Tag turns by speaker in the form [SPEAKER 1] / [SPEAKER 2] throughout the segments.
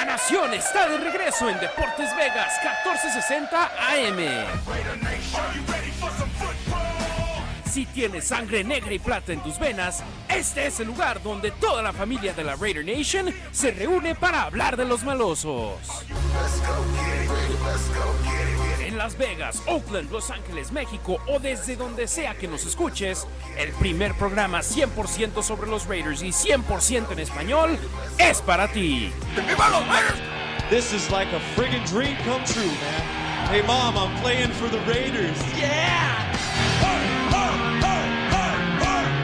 [SPEAKER 1] La Nación está de regreso en Deportes Vegas 1460 AM. Si tienes sangre negra y plata en tus venas, este es el lugar donde toda la familia de la Raider Nation se reúne para hablar de los malosos. En Las Vegas, Oakland, Los Ángeles, México o desde donde sea que nos escuches, el primer programa 100% sobre los Raiders y 100% en español es para ti.
[SPEAKER 2] This is like a friggin' dream come true, man. Hey, mom, I'm playing for the Raiders. Yeah!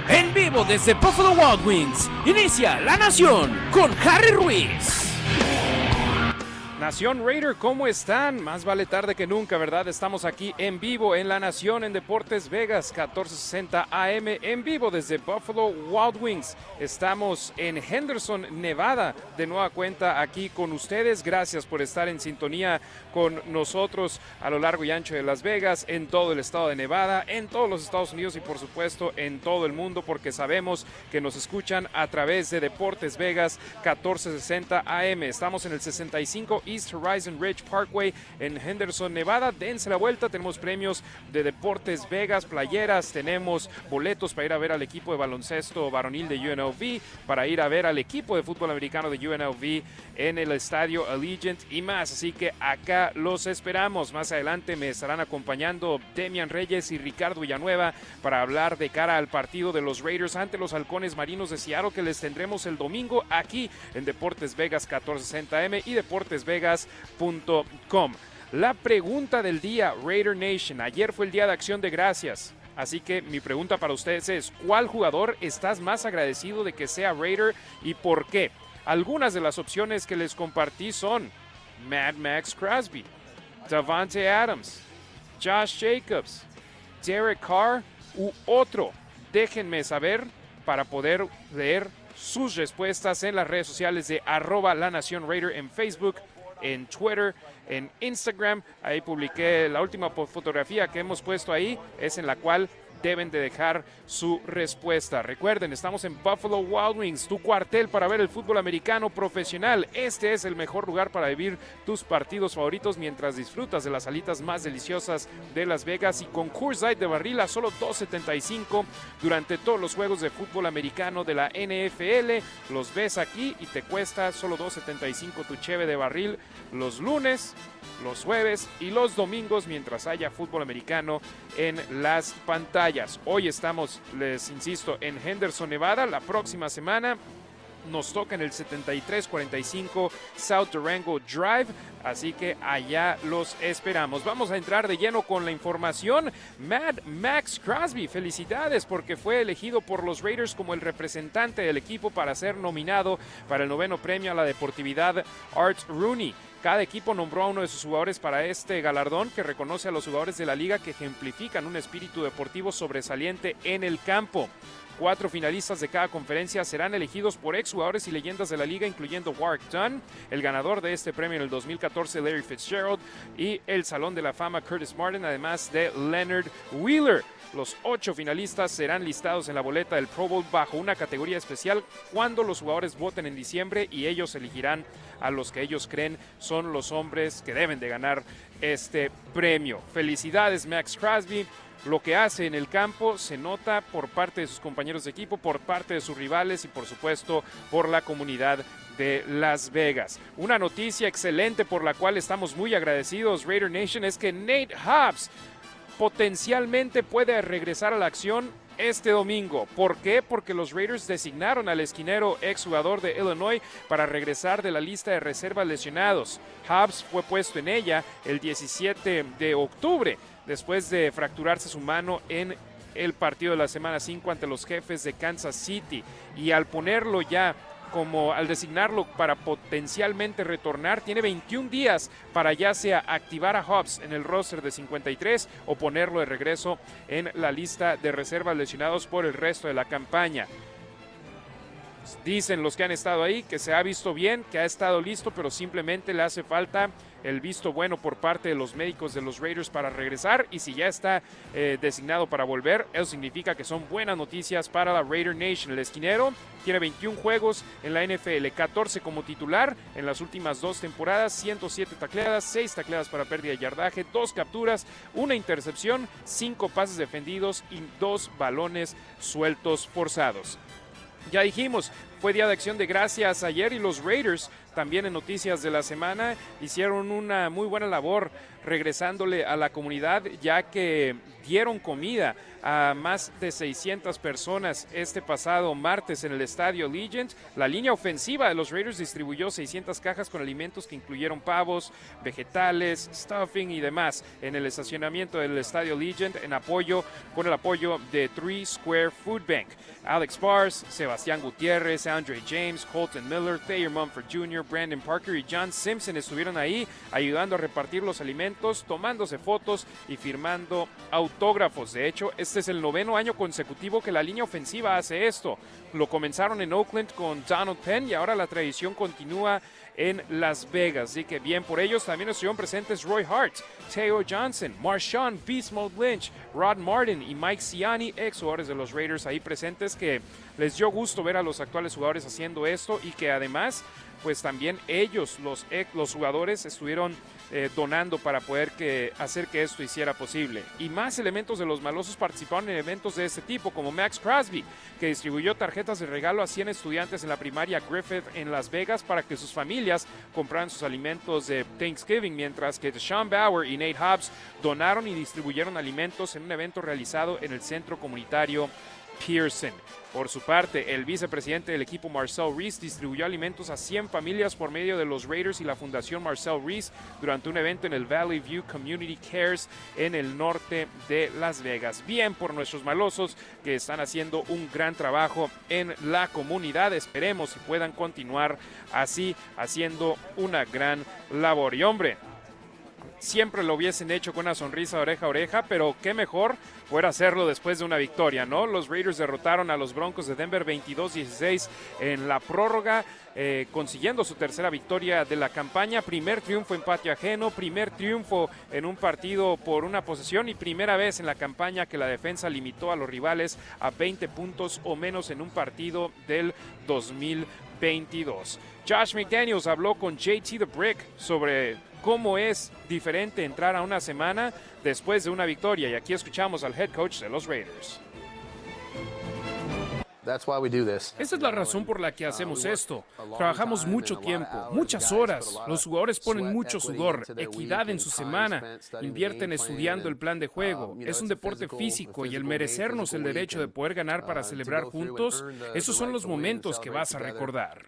[SPEAKER 1] En vivo desde Buffalo Wild Wings, inicia La Nación con Harry Ruiz. Nación Raider, ¿cómo están? Más vale tarde que nunca, ¿verdad? Estamos aquí en vivo en La Nación en Deportes Vegas, 1460 AM, en vivo desde Buffalo Wild Wings. Estamos en Henderson, Nevada, de nueva cuenta aquí con ustedes. Gracias por estar en sintonía con nosotros a lo largo y ancho de Las Vegas, en todo el estado de Nevada, en todos los Estados Unidos y por supuesto en todo el mundo, porque sabemos que nos escuchan a través de Deportes Vegas 1460 AM. Estamos en el 65 East Horizon Ridge Parkway en Henderson, Nevada. Dense la vuelta, tenemos premios de Deportes Vegas, playeras, tenemos boletos para ir a ver al equipo de baloncesto varonil de UNLV, para ir a ver al equipo de fútbol americano de UNLV en el estadio Allegiant y más. Así que acá los esperamos. Más adelante me estarán acompañando Demian Reyes y Ricardo Villanueva para hablar de cara al partido de los Raiders ante los halcones marinos de Seattle que les tendremos el domingo aquí en Deportes Vegas 1460M y Deportes La pregunta del día, Raider Nation. Ayer fue el día de acción de gracias. Así que mi pregunta para ustedes es, ¿cuál jugador estás más agradecido de que sea Raider y por qué? Algunas de las opciones que les compartí son Mad Max Crosby, Davante Adams, Josh Jacobs, Derek Carr u otro. Déjenme saber para poder leer sus respuestas en las redes sociales de arroba la nación Raider en Facebook, en Twitter, en Instagram. Ahí publiqué la última fotografía que hemos puesto ahí, es en la cual deben de dejar su respuesta. Recuerden, estamos en Buffalo Wild Wings, tu cuartel para ver el fútbol americano profesional. Este es el mejor lugar para vivir tus partidos favoritos mientras disfrutas de las alitas más deliciosas de Las Vegas y con Light de barril a solo 2.75 durante todos los juegos de fútbol americano de la NFL. Los ves aquí y te cuesta solo 2.75 tu cheve de barril los lunes, los jueves y los domingos mientras haya fútbol americano en las pantallas. Hoy estamos, les insisto, en Henderson, Nevada. La próxima semana nos toca en el 7345 South Durango Drive. Así que allá los esperamos. Vamos a entrar de lleno con la información. Mad Max Crosby, felicidades porque fue elegido por los Raiders como el representante del equipo para ser nominado para el noveno premio a la deportividad Art Rooney. Cada equipo nombró a uno de sus jugadores para este galardón que reconoce a los jugadores de la liga que ejemplifican un espíritu deportivo sobresaliente en el campo. Cuatro finalistas de cada conferencia serán elegidos por exjugadores y leyendas de la liga, incluyendo Warwick Dunn, el ganador de este premio en el 2014, Larry Fitzgerald, y el Salón de la Fama Curtis Martin, además de Leonard Wheeler. Los ocho finalistas serán listados en la boleta del Pro Bowl bajo una categoría especial cuando los jugadores voten en diciembre y ellos elegirán a los que ellos creen son los hombres que deben de ganar este premio. Felicidades Max Crosby. Lo que hace en el campo se nota por parte de sus compañeros de equipo, por parte de sus rivales y por supuesto por la comunidad de Las Vegas. Una noticia excelente por la cual estamos muy agradecidos Raider Nation es que Nate Hobbs potencialmente puede regresar a la acción este domingo. ¿Por qué? Porque los Raiders designaron al esquinero exjugador de Illinois para regresar de la lista de reservas lesionados. Hobbs fue puesto en ella el 17 de octubre después de fracturarse su mano en el partido de la semana 5 ante los jefes de Kansas City y al ponerlo ya como al designarlo para potencialmente retornar, tiene 21 días para ya sea activar a Hobbs en el roster de 53 o ponerlo de regreso en la lista de reservas lesionados por el resto de la campaña. Dicen los que han estado ahí que se ha visto bien, que ha estado listo, pero simplemente le hace falta el visto bueno por parte de los médicos de los Raiders para regresar y si ya está eh, designado para volver, eso significa que son buenas noticias para la Raider Nation. El esquinero tiene 21 juegos en la NFL, 14 como titular en las últimas dos temporadas, 107 tacleadas, 6 tacleadas para pérdida de yardaje, 2 capturas, una intercepción, 5 pases defendidos y 2 balones sueltos forzados. Ya dijimos, fue Día de Acción de Gracias ayer y los Raiders, también en noticias de la semana, hicieron una muy buena labor regresándole a la comunidad ya que dieron comida a más de 600 personas este pasado martes en el estadio Legend. La línea ofensiva de los Raiders distribuyó 600 cajas con alimentos que incluyeron pavos, vegetales, stuffing y demás en el estacionamiento del estadio Legend en apoyo con el apoyo de Three Square Food Bank. Alex Bars, Sebastián Gutiérrez, Andre James, Colton Miller, Thayer Mumford Jr., Brandon Parker y John Simpson estuvieron ahí ayudando a repartir los alimentos, tomándose fotos y firmando autógrafos. De hecho, este es el noveno año consecutivo que la línea ofensiva hace esto. Lo comenzaron en Oakland con Donald Penn y ahora la tradición continúa en Las Vegas. Así que bien por ellos. También estuvieron presentes Roy Hart, Teo Johnson, Marshawn Beast Lynch, Rod Martin y Mike Ciani, ex jugadores de los Raiders ahí presentes que les dio gusto ver a los actuales jugadores haciendo esto y que además pues también ellos, los, los jugadores, estuvieron eh, donando para poder que, hacer que esto hiciera posible. Y más elementos de los malosos participaron en eventos de este tipo, como Max Crosby, que distribuyó tarjetas de regalo a 100 estudiantes en la primaria Griffith en Las Vegas para que sus familias compraran sus alimentos de Thanksgiving, mientras que Sean Bauer y Nate Hobbs donaron y distribuyeron alimentos en un evento realizado en el centro comunitario Pearson. Por su parte, el vicepresidente del equipo Marcel Reese distribuyó alimentos a 100 familias por medio de los Raiders y la Fundación Marcel Reese durante un evento en el Valley View Community Cares en el norte de Las Vegas. Bien por nuestros malosos que están haciendo un gran trabajo en la comunidad. Esperemos que puedan continuar así haciendo una gran labor. Y hombre, siempre lo hubiesen hecho con una sonrisa oreja a oreja, pero qué mejor fuera hacerlo después de una victoria, ¿no? Los Raiders derrotaron a los Broncos de Denver 22-16 en la prórroga, eh, consiguiendo su tercera victoria de la campaña, primer triunfo en patio ajeno, primer triunfo en un partido por una posesión y primera vez en la campaña que la defensa limitó a los rivales a 20 puntos o menos en un partido del 2022. Josh McDaniels habló con JT The Brick sobre cómo es diferente entrar a una semana después de una victoria. Y aquí escuchamos al head coach de los Raiders.
[SPEAKER 3] Esa es la razón por la que uh, hacemos esto. Trabajamos mucho tiempo, muchas horas. Los jugadores ponen mucho sudor, equidad en su semana, invierten estudiando el plan de juego. Um, es un deporte físico y el merecernos el derecho de poder ganar para uh, celebrar juntos, esos son los momentos que vas a recordar.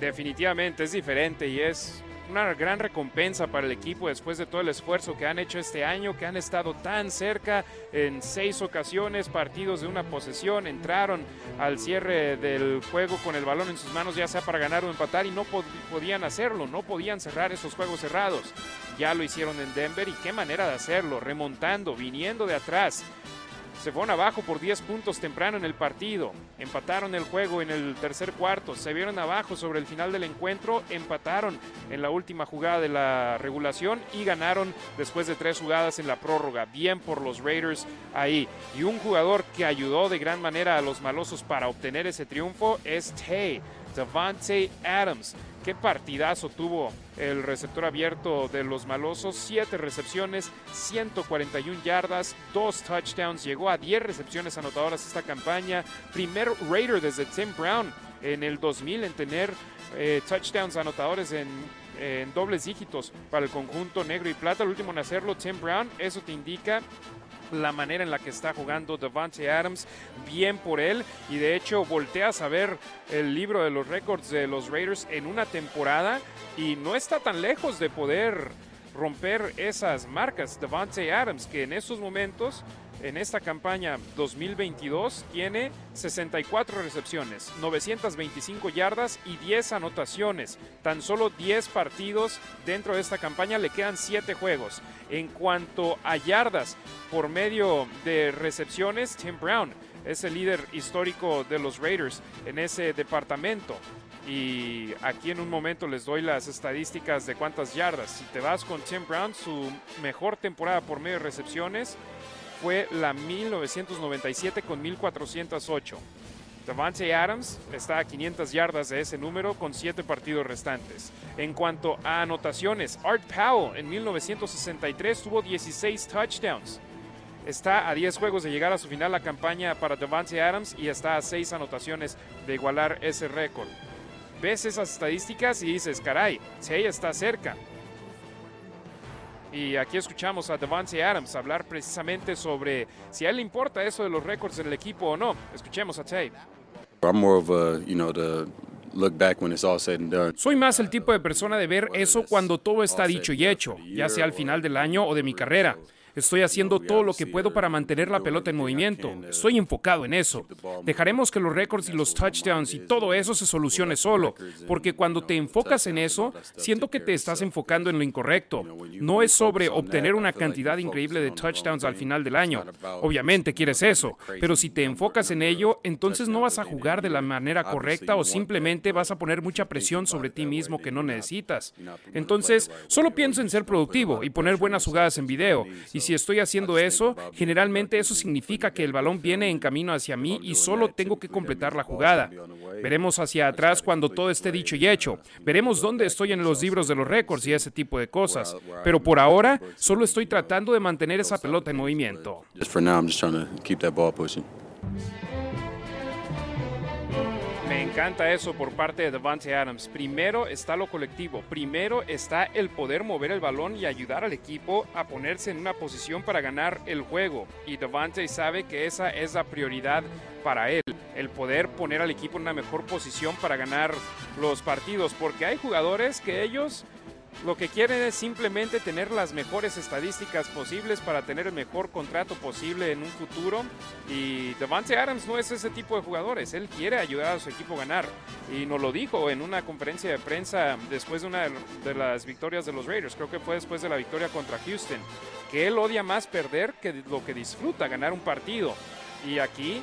[SPEAKER 1] Definitivamente es diferente y es una gran recompensa para el equipo después de todo el esfuerzo que han hecho este año, que han estado tan cerca en seis ocasiones, partidos de una posesión, entraron al cierre del juego con el balón en sus manos, ya sea para ganar o empatar, y no podían hacerlo, no podían cerrar esos juegos cerrados. Ya lo hicieron en Denver y qué manera de hacerlo, remontando, viniendo de atrás, se fueron abajo por 10 puntos temprano en el partido, empataron el juego en el tercer cuarto, se vieron abajo sobre el final del encuentro, empataron en la última jugada de la regulación y ganaron después de tres jugadas en la prórroga. Bien por los Raiders ahí. Y un jugador que ayudó de gran manera a los malosos para obtener ese triunfo es Tay, Devante Adams. Qué partidazo tuvo el receptor abierto de los malosos. Siete recepciones, 141 yardas, dos touchdowns. Llegó a 10 recepciones anotadoras esta campaña. Primer Raider desde Tim Brown en el 2000 en tener eh, touchdowns anotadores en, en dobles dígitos para el conjunto negro y plata. El último en hacerlo, Tim Brown. Eso te indica la manera en la que está jugando Devante Adams, bien por él. Y de hecho, volteas a ver el libro de los récords de los Raiders en una temporada y no está tan lejos de poder romper esas marcas. Devante Adams, que en estos momentos en esta campaña 2022 tiene 64 recepciones, 925 yardas y 10 anotaciones. Tan solo 10 partidos dentro de esta campaña, le quedan 7 juegos. En cuanto a yardas por medio de recepciones, Tim Brown es el líder histórico de los Raiders en ese departamento. Y aquí en un momento les doy las estadísticas de cuántas yardas. Si te vas con Tim Brown, su mejor temporada por medio de recepciones fue la 1997 con 1408. Davante Adams está a 500 yardas de ese número con 7 partidos restantes. En cuanto a anotaciones, Art Powell en 1963 tuvo 16 touchdowns. Está a 10 juegos de llegar a su final la campaña para Davante Adams y está a 6 anotaciones de igualar ese récord. Ves esas estadísticas y dices, caray, ella está cerca. Y aquí escuchamos a Devante Adams hablar precisamente sobre si a él le importa eso de los récords del equipo o no. Escuchemos a Tay.
[SPEAKER 4] Soy más el tipo de persona de ver eso cuando todo está dicho y hecho, ya sea al final del año o de mi carrera. Estoy haciendo todo lo que puedo para mantener la pelota en movimiento. Estoy enfocado en eso. Dejaremos que los récords y los touchdowns y todo eso se solucione solo, porque cuando te enfocas en eso, siento que te estás enfocando en lo incorrecto. No es sobre obtener una cantidad increíble de touchdowns al final del año. Obviamente quieres eso, pero si te enfocas en ello, entonces no vas a jugar de la manera correcta o simplemente vas a poner mucha presión sobre ti mismo que no necesitas. Entonces, solo pienso en ser productivo y poner buenas jugadas en video. Y si estoy haciendo eso, generalmente eso significa que el balón viene en camino hacia mí y solo tengo que completar la jugada. Veremos hacia atrás cuando todo esté dicho y hecho. Veremos dónde estoy en los libros de los récords y ese tipo de cosas. Pero por ahora, solo estoy tratando de mantener esa pelota en movimiento.
[SPEAKER 1] Encanta eso por parte de Devante Adams. Primero está lo colectivo, primero está el poder mover el balón y ayudar al equipo a ponerse en una posición para ganar el juego. Y Devante sabe que esa es la prioridad para él, el poder poner al equipo en una mejor posición para ganar los partidos, porque hay jugadores que ellos lo que quieren es simplemente tener las mejores estadísticas posibles para tener el mejor contrato posible en un futuro. Y Devante Adams no es ese tipo de jugadores. Él quiere ayudar a su equipo a ganar. Y nos lo dijo en una conferencia de prensa después de una de las victorias de los Raiders. Creo que fue después de la victoria contra Houston. Que él odia más perder que lo que disfruta ganar un partido. Y aquí,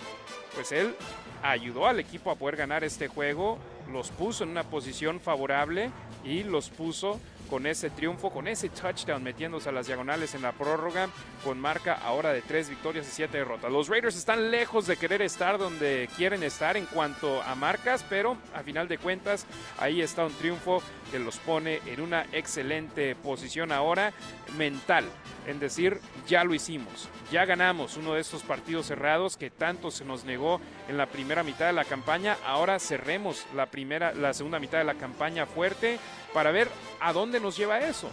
[SPEAKER 1] pues él ayudó al equipo a poder ganar este juego. Los puso en una posición favorable y los puso con ese triunfo, con ese touchdown metiéndose a las diagonales en la prórroga, con marca ahora de tres victorias y siete derrotas. Los Raiders están lejos de querer estar donde quieren estar en cuanto a marcas, pero a final de cuentas ahí está un triunfo que los pone en una excelente posición ahora mental, en decir, ya lo hicimos, ya ganamos uno de estos partidos cerrados que tanto se nos negó en la primera mitad de la campaña, ahora cerremos la primera la segunda mitad de la campaña fuerte para ver a dónde nos lleva eso.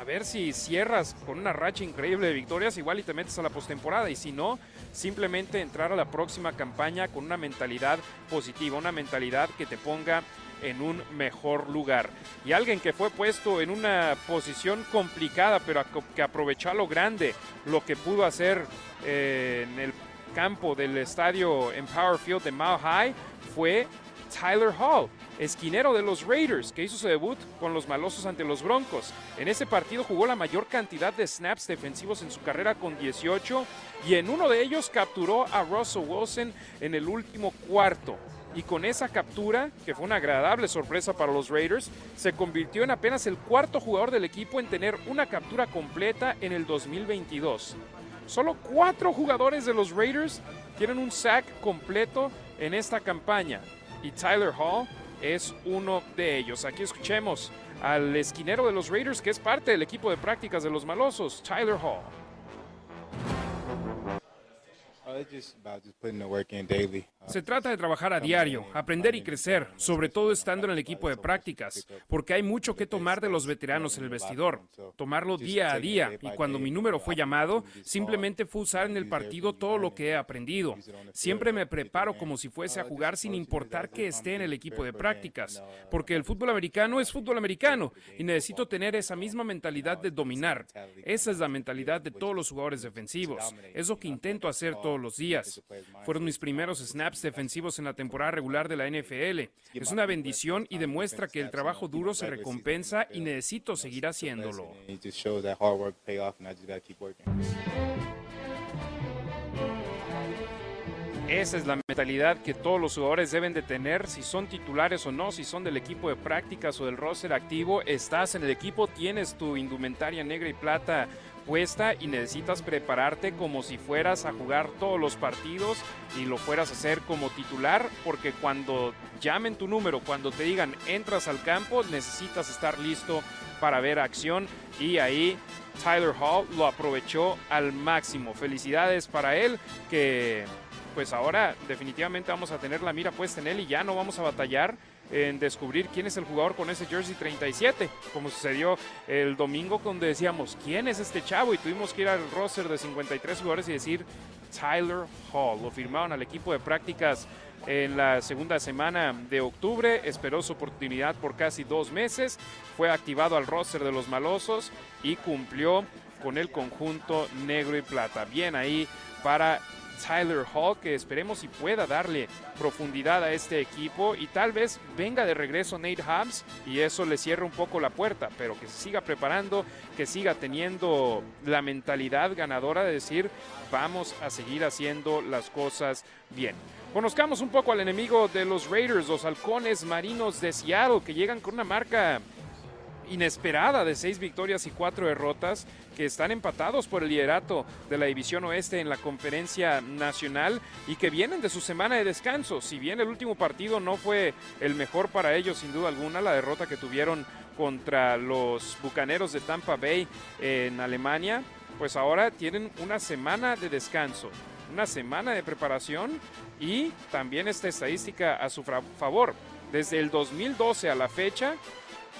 [SPEAKER 1] A ver si cierras con una racha increíble de victorias, igual y te metes a la postemporada. Y si no, simplemente entrar a la próxima campaña con una mentalidad positiva, una mentalidad que te ponga en un mejor lugar. Y alguien que fue puesto en una posición complicada, pero que aprovechó lo grande lo que pudo hacer eh, en el campo del estadio Empower Field de Mile High, fue Tyler Hall, esquinero de los Raiders, que hizo su debut con los malosos ante los Broncos. En ese partido jugó la mayor cantidad de snaps defensivos en su carrera con 18 y en uno de ellos capturó a Russell Wilson en el último cuarto. Y con esa captura, que fue una agradable sorpresa para los Raiders, se convirtió en apenas el cuarto jugador del equipo en tener una captura completa en el 2022. Solo cuatro jugadores de los Raiders tienen un sack completo en esta campaña y Tyler Hall es uno de ellos. Aquí escuchemos al esquinero de los Raiders que es parte del equipo de prácticas de los malosos, Tyler Hall.
[SPEAKER 3] Se trata de trabajar a diario, aprender y crecer, sobre todo estando en el equipo de prácticas, porque hay mucho que tomar de los veteranos en el vestidor, tomarlo día a día, y cuando mi número fue llamado, simplemente fue usar en el partido todo lo que he aprendido. Siempre me preparo como si fuese a jugar sin importar que esté en el equipo de prácticas, porque el fútbol americano es fútbol americano y necesito tener esa misma mentalidad de dominar. Esa es la mentalidad de todos los jugadores defensivos. Es lo que intento hacer todos los días. Fueron mis primeros snaps defensivos en la temporada regular de la NFL. Es una bendición y demuestra que el trabajo duro se recompensa y necesito seguir haciéndolo.
[SPEAKER 1] Esa es la mentalidad que todos los jugadores deben de tener, si son titulares o no, si son del equipo de prácticas o del roster activo, estás en el equipo, tienes tu indumentaria negra y plata y necesitas prepararte como si fueras a jugar todos los partidos y lo fueras a hacer como titular, porque cuando llamen tu número, cuando te digan entras al campo, necesitas estar listo para ver acción y ahí Tyler Hall lo aprovechó al máximo. Felicidades para él que pues ahora definitivamente vamos a tener la mira puesta en él y ya no vamos a batallar en descubrir quién es el jugador con ese jersey 37, como sucedió el domingo donde decíamos, ¿quién es este chavo? Y tuvimos que ir al roster de 53 jugadores y decir, Tyler Hall. Lo firmaron al equipo de prácticas en la segunda semana de octubre, esperó su oportunidad por casi dos meses, fue activado al roster de los malosos y cumplió con el conjunto negro y plata. Bien ahí para Tyler Hall, que esperemos y pueda darle profundidad a este equipo y tal vez venga de regreso Nate Hobbs y eso le cierra un poco la puerta, pero que se siga preparando, que siga teniendo la mentalidad ganadora de decir vamos a seguir haciendo las cosas bien. Conozcamos un poco al enemigo de los Raiders, los halcones marinos de Seattle, que llegan con una marca inesperada de seis victorias y cuatro derrotas que están empatados por el liderato de la División Oeste en la conferencia nacional y que vienen de su semana de descanso. Si bien el último partido no fue el mejor para ellos, sin duda alguna, la derrota que tuvieron contra los Bucaneros de Tampa Bay en Alemania, pues ahora tienen una semana de descanso, una semana de preparación y también esta estadística a su favor. Desde el 2012 a la fecha,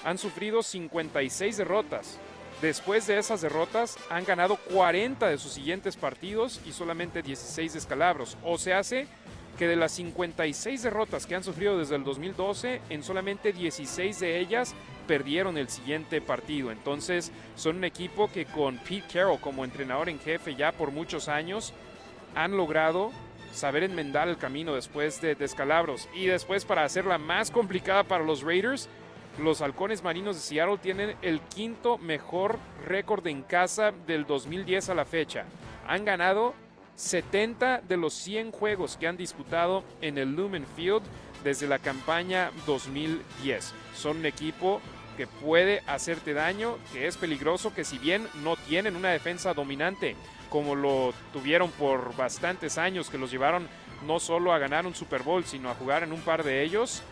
[SPEAKER 1] han sufrido 56 derrotas. Después de esas derrotas han ganado 40 de sus siguientes partidos y solamente 16 descalabros. O se hace que de las 56 derrotas que han sufrido desde el 2012, en solamente 16 de ellas perdieron el siguiente partido. Entonces son un equipo que con Pete Carroll como entrenador en jefe ya por muchos años han logrado saber enmendar el camino después de descalabros. Y después para hacerla más complicada para los Raiders, los halcones marinos de Seattle tienen el quinto mejor récord en casa del 2010 a la fecha. Han ganado 70 de los 100 juegos que han disputado en el Lumen Field desde la campaña 2010. Son un equipo que puede hacerte daño, que es peligroso, que si bien no tienen una defensa dominante como lo tuvieron por bastantes años, que los llevaron no solo a ganar un Super Bowl, sino a jugar en un par de ellos,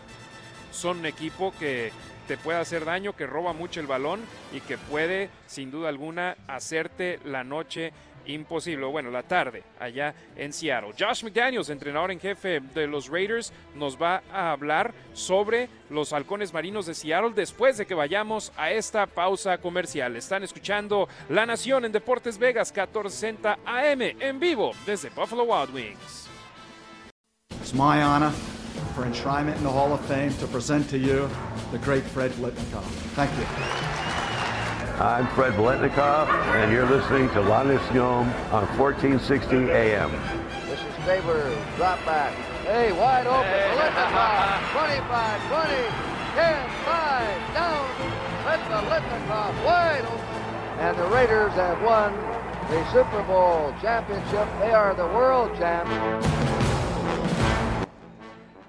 [SPEAKER 1] son un equipo que te puede hacer daño, que roba mucho el balón y que puede, sin duda alguna, hacerte la noche imposible, bueno, la tarde allá en Seattle. Josh McDaniels, entrenador en jefe de los Raiders, nos va a hablar sobre los halcones marinos de Seattle después de que vayamos a esta pausa comercial. Están escuchando La Nación en Deportes Vegas 1460 AM en vivo desde Buffalo Wild Wings.
[SPEAKER 5] For enshrinement in the Hall of Fame to present to you the great Fred Blitnikoff. Thank you.
[SPEAKER 6] I'm Fred Blitnikoff, and you're listening to La Nacion on 1460 AM.
[SPEAKER 7] This is Faber, drop back. Hey, wide open, Blitnikoff, 25, 20, 10, 5, down. That's the Blitnikoff, wide open. And the Raiders have won the Super Bowl championship. They are the world champions.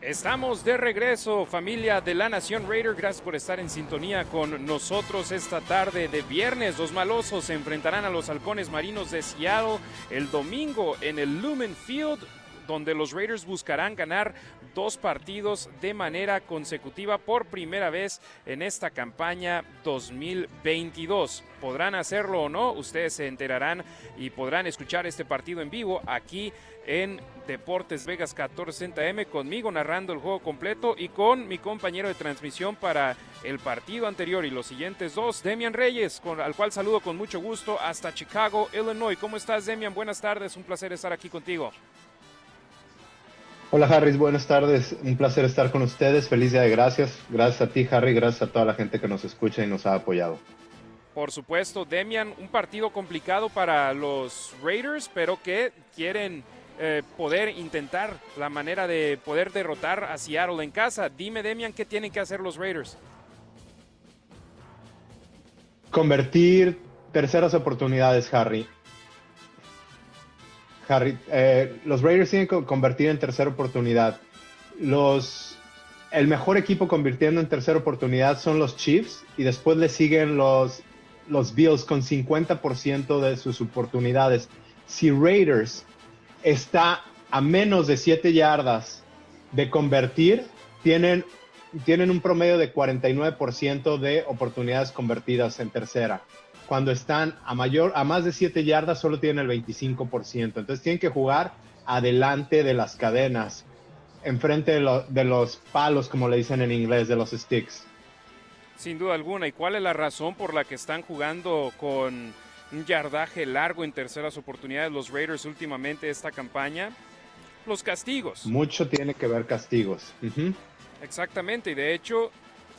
[SPEAKER 1] Estamos de regreso, familia de la Nación Raider. Gracias por estar en sintonía con nosotros esta tarde de viernes. Los malosos se enfrentarán a los halcones marinos de Seattle el domingo en el Lumen Field donde los Raiders buscarán ganar dos partidos de manera consecutiva por primera vez en esta campaña 2022. ¿Podrán hacerlo o no? Ustedes se enterarán y podrán escuchar este partido en vivo aquí en Deportes Vegas 1460M conmigo narrando el juego completo y con mi compañero de transmisión para el partido anterior y los siguientes dos, Demian Reyes, con, al cual saludo con mucho gusto hasta Chicago, Illinois. ¿Cómo estás, Demian? Buenas tardes, un placer estar aquí contigo.
[SPEAKER 8] Hola Harris, buenas tardes. Un placer estar con ustedes. Feliz día de gracias. Gracias a ti, Harry. Gracias a toda la gente que nos escucha y nos ha apoyado.
[SPEAKER 1] Por supuesto, Demian, un partido complicado para los Raiders, pero que quieren eh, poder intentar la manera de poder derrotar a Seattle en casa. Dime, Demian, ¿qué tienen que hacer los Raiders?
[SPEAKER 8] Convertir terceras oportunidades, Harry. Harry, eh, los Raiders tienen que convertir en tercera oportunidad. Los, el mejor equipo convirtiendo en tercera oportunidad son los Chiefs y después le siguen los, los Bills con 50% de sus oportunidades. Si Raiders está a menos de 7 yardas de convertir, tienen, tienen un promedio de 49% de oportunidades convertidas en tercera. Cuando están a, mayor, a más de 7 yardas, solo tienen el 25%. Entonces tienen que jugar adelante de las cadenas, enfrente de, de los palos, como le dicen en inglés, de los sticks.
[SPEAKER 1] Sin duda alguna. ¿Y cuál es la razón por la que están jugando con un yardaje largo en terceras oportunidades los Raiders últimamente esta campaña. Los castigos.
[SPEAKER 8] Mucho tiene que ver castigos.
[SPEAKER 1] Exactamente, y de hecho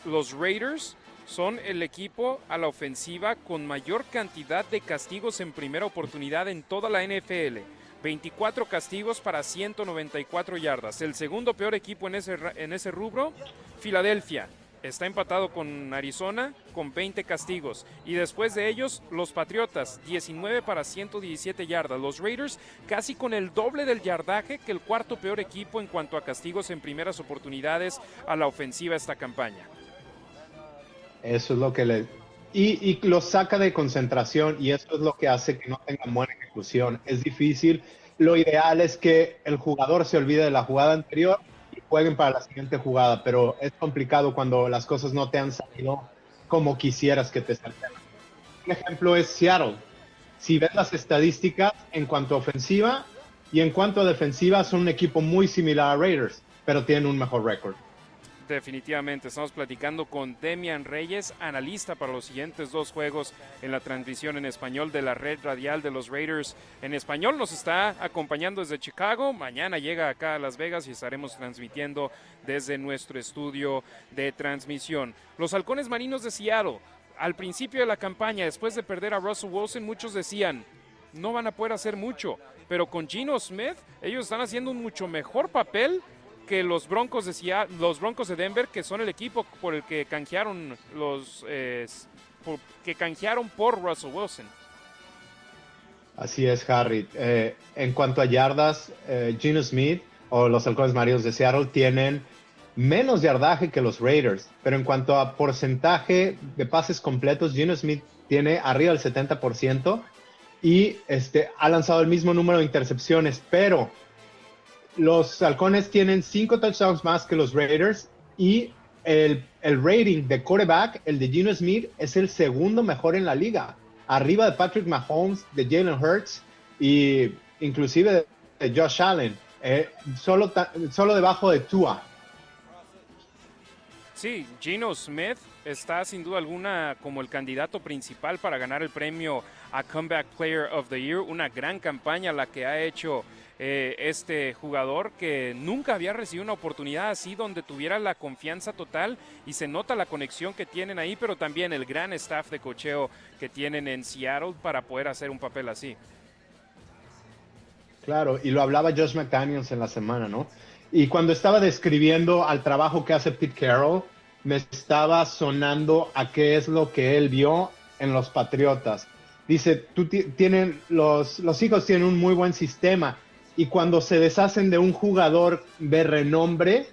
[SPEAKER 1] los Raiders son el equipo a la ofensiva con mayor cantidad de castigos en primera oportunidad en toda la NFL. 24 castigos para 194 yardas. El segundo peor equipo en ese, en ese rubro, Filadelfia, está empatado con Arizona con 20 castigos. Y después de ellos, los Patriotas, 19 para 117 yardas. Los Raiders casi con el doble del yardaje que el cuarto peor equipo en cuanto a castigos en primeras oportunidades a la ofensiva esta campaña.
[SPEAKER 8] Eso es lo que le... Y, y lo saca de concentración y eso es lo que hace que no tengan buena ejecución. Es difícil. Lo ideal es que el jugador se olvide de la jugada anterior jueguen para la siguiente jugada, pero es complicado cuando las cosas no te han salido como quisieras que te salieran. Un ejemplo es Seattle. Si ves las estadísticas en cuanto a ofensiva y en cuanto a defensiva, son un equipo muy similar a Raiders, pero tienen un mejor récord.
[SPEAKER 1] Definitivamente, estamos platicando con Demian Reyes, analista para los siguientes dos juegos en la transmisión en español de la red radial de los Raiders. En español nos está acompañando desde Chicago, mañana llega acá a Las Vegas y estaremos transmitiendo desde nuestro estudio de transmisión. Los halcones marinos de Seattle, al principio de la campaña, después de perder a Russell Wilson, muchos decían, no van a poder hacer mucho, pero con Gino Smith ellos están haciendo un mucho mejor papel que los Broncos de los Broncos de Denver, que son el equipo por el que canjearon los eh, que canjearon por Russell Wilson.
[SPEAKER 8] Así es, Harry. Eh, en cuanto a yardas, eh, Gino Smith o los Halcones Marinos de Seattle tienen menos yardaje que los Raiders, pero en cuanto a porcentaje de pases completos, Gino Smith tiene arriba del 70% y este, ha lanzado el mismo número de intercepciones, pero los halcones tienen cinco touchdowns más que los Raiders y el, rating de quarterback, el de Gino Smith, es el segundo mejor en la liga, arriba de Patrick Mahomes, de Jalen Hurts y inclusive de, Josh Allen, eh, solo, solo debajo de Tua.
[SPEAKER 1] Sí, Gino Smith está sin duda alguna como el candidato principal para ganar el premio a Comeback Player of the Year, una gran campaña la que ha hecho eh, este jugador que nunca había recibido una oportunidad así donde tuviera la confianza total y se nota la conexión que tienen ahí, pero también el gran staff de cocheo que tienen en Seattle para poder hacer un papel así.
[SPEAKER 8] Claro, y lo hablaba Josh McDaniels en la semana, ¿no? Y cuando estaba describiendo al trabajo que hace Pete Carroll, me estaba sonando a qué es lo que él vio en los Patriotas. Dice, tú tienen, los, los hijos tienen un muy buen sistema, y cuando se deshacen de un jugador de renombre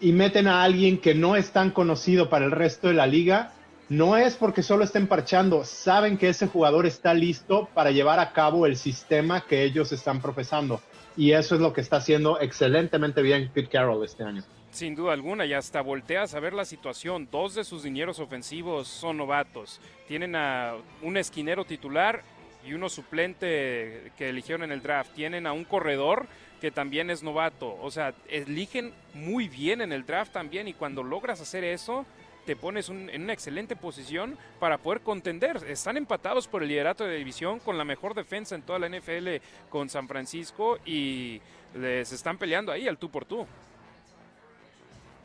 [SPEAKER 8] y meten a alguien que no es tan conocido para el resto de la liga, no es porque solo estén parchando, saben que ese jugador está listo para llevar a cabo el sistema que ellos están profesando. Y eso es lo que está haciendo excelentemente bien Pete Carroll este año.
[SPEAKER 1] Sin duda alguna, y hasta volteas a ver la situación. Dos de sus dineros ofensivos son novatos. Tienen a un esquinero titular y uno suplente que eligieron en el draft. Tienen a un corredor que también es novato. O sea, eligen muy bien en el draft también y cuando logras hacer eso, te pones en una excelente posición para poder contender. Están empatados por el liderato de división con la mejor defensa en toda la NFL con San Francisco y les están peleando ahí al tú por tú.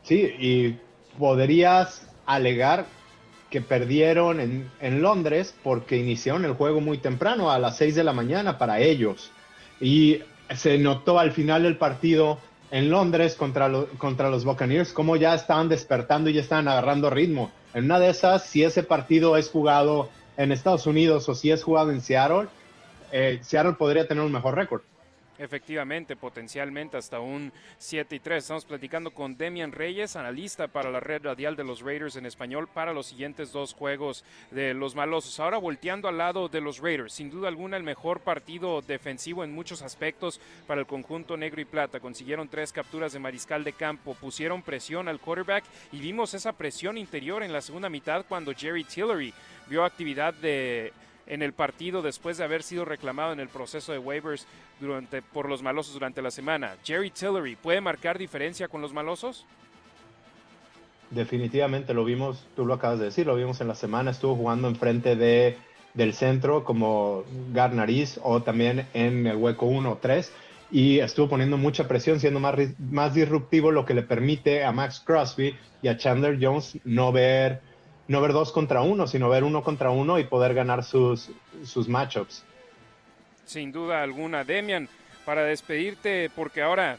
[SPEAKER 8] Sí, y podrías alegar que perdieron en, en, Londres porque iniciaron el juego muy temprano, a las 6 de la mañana para ellos. Y se notó al final del partido en Londres contra, contra los Buccaneers, como ya estaban despertando y ya estaban agarrando ritmo. En una de esas, si ese partido es jugado en Estados Unidos o si es jugado en Seattle, eh, Seattle podría tener un mejor récord.
[SPEAKER 1] Efectivamente, potencialmente hasta un 7 y 3. Estamos platicando con Demian Reyes, analista para la red radial de los Raiders en español para los siguientes dos juegos de los malosos. Ahora volteando al lado de los Raiders, sin duda alguna el mejor partido defensivo en muchos aspectos para el conjunto negro y plata. Consiguieron tres capturas de mariscal de campo, pusieron presión al quarterback y vimos esa presión interior en la segunda mitad cuando Jerry Tillery vio actividad de en el partido después de haber sido reclamado en el proceso de waivers durante, por los malosos durante la semana. Jerry Tillery, ¿puede marcar diferencia con los malosos?
[SPEAKER 8] Definitivamente lo vimos, tú lo acabas de decir, lo vimos en la semana, estuvo jugando enfrente de, del centro como Garnariz o también en el hueco 1 o 3 y estuvo poniendo mucha presión, siendo más, más disruptivo, lo que le permite a Max Crosby y a Chandler Jones no ver no ver dos contra uno, sino ver uno contra uno y poder ganar sus, sus matchups.
[SPEAKER 1] Sin duda alguna. Demian, para despedirte, porque ahora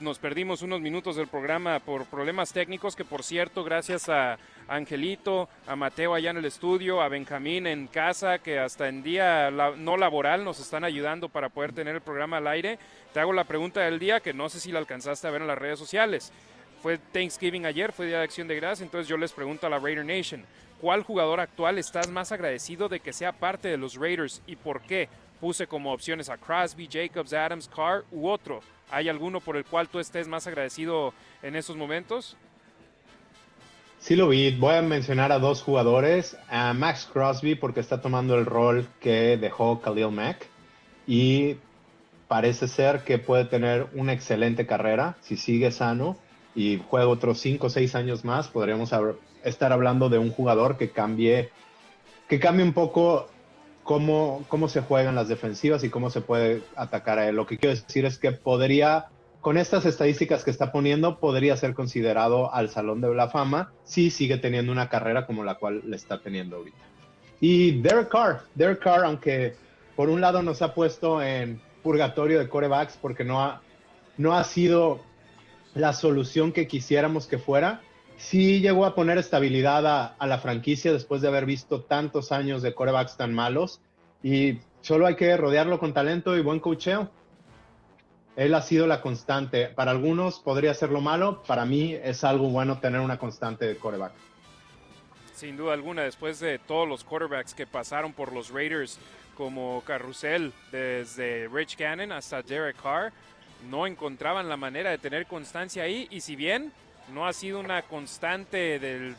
[SPEAKER 1] nos perdimos unos minutos del programa por problemas técnicos, que por cierto, gracias a Angelito, a Mateo allá en el estudio, a Benjamín en casa, que hasta en día no laboral nos están ayudando para poder tener el programa al aire. Te hago la pregunta del día, que no sé si la alcanzaste a ver en las redes sociales fue Thanksgiving ayer, fue Día de Acción de Gracias, entonces yo les pregunto a la Raider Nation, ¿cuál jugador actual estás más agradecido de que sea parte de los Raiders y por qué? Puse como opciones a Crosby, Jacobs, Adams, Carr u otro. ¿Hay alguno por el cual tú estés más agradecido en estos momentos?
[SPEAKER 8] Sí lo vi. Voy a mencionar a dos jugadores. A Max Crosby porque está tomando el rol que dejó Khalil Mack. Y parece ser que puede tener una excelente carrera si sigue sano y juega otros 5 o 6 años más, podríamos estar hablando de un jugador que cambie, que cambie un poco cómo, cómo se juegan las defensivas y cómo se puede atacar a él. Lo que quiero decir es que podría, con estas estadísticas que está poniendo, podría ser considerado al Salón de la Fama si sigue teniendo una carrera como la cual le está teniendo ahorita. Y Derek Carr, Derek Carr, aunque por un lado nos ha puesto en purgatorio de corebacks porque no ha, no ha sido la solución que quisiéramos que fuera. Sí llegó a poner estabilidad a, la franquicia después de haber visto tantos años de corebacks tan malos y solo hay que rodearlo con talento y buen cocheo. Él ha sido la constante. Para algunos podría ser lo malo, para mí es algo bueno tener una constante de coreback.
[SPEAKER 1] Sin duda alguna, después de todos los quarterbacks que pasaron por los Raiders, como Carrusel, desde Rich Cannon hasta Derek Carr, no encontraban la manera de tener constancia ahí y si bien no ha sido una constante del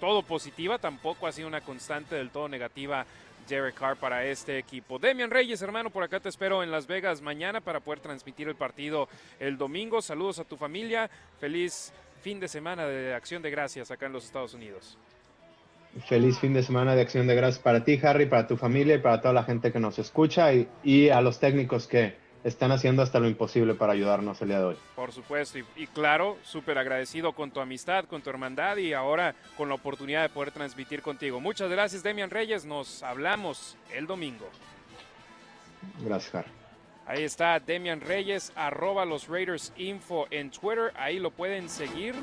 [SPEAKER 1] todo positiva, tampoco ha sido una constante del todo negativa Derek Carr para este equipo. Demian Reyes, hermano, por acá te espero en Las Vegas mañana para poder transmitir el partido el domingo. Saludos a tu familia. Feliz fin de semana de Acción de Gracias acá en los Estados Unidos.
[SPEAKER 8] Feliz fin de semana de Acción de Gracias para ti, Harry, para tu familia y para toda la gente que nos escucha y, y a los técnicos que, están haciendo hasta lo imposible para ayudarnos el día de hoy.
[SPEAKER 1] Por supuesto, y, claro, súper agradecido con tu amistad, con tu hermandad y ahora con la oportunidad de poder transmitir contigo. Muchas gracias, Demian Reyes. Nos hablamos el domingo.
[SPEAKER 8] Gracias, Jar.
[SPEAKER 1] Ahí está Demian Reyes, arroba los Raiders Info en Twitter. Ahí lo pueden seguir.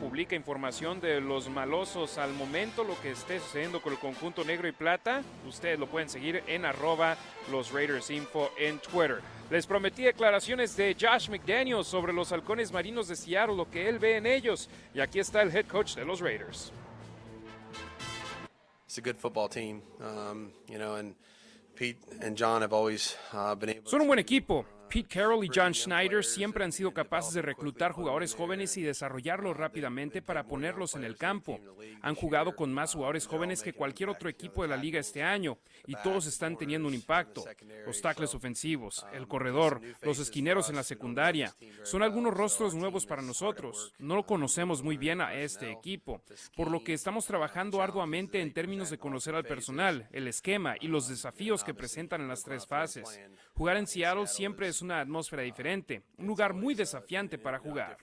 [SPEAKER 1] Publica información de los malosos al momento, lo que esté sucediendo con el conjunto negro y plata. Ustedes lo pueden seguir en arroba los Raiders Info en Twitter. Les prometí declaraciones de Josh McDaniels sobre los halcones marinos de Seattle, lo que él ve en ellos. Y aquí está el head coach de los Raiders.
[SPEAKER 9] it's a good football team. Um, you know, and Pete and John have always uh, been able.
[SPEAKER 3] Son un buen equipo. Pete Carroll y John Schneider siempre han sido capaces de reclutar jugadores jóvenes y desarrollarlos rápidamente para ponerlos en el campo. Han jugado con más jugadores jóvenes que cualquier otro equipo de la liga este año y todos están teniendo un impacto. Los tackles ofensivos, el corredor, los esquineros en la secundaria. Son algunos rostros nuevos para nosotros. No lo conocemos muy bien a este equipo, por lo que estamos trabajando arduamente en términos de conocer al personal, el esquema y los desafíos que presentan en las tres fases. Jugar en Seattle siempre es una atmósfera diferente, un lugar muy desafiante para jugar.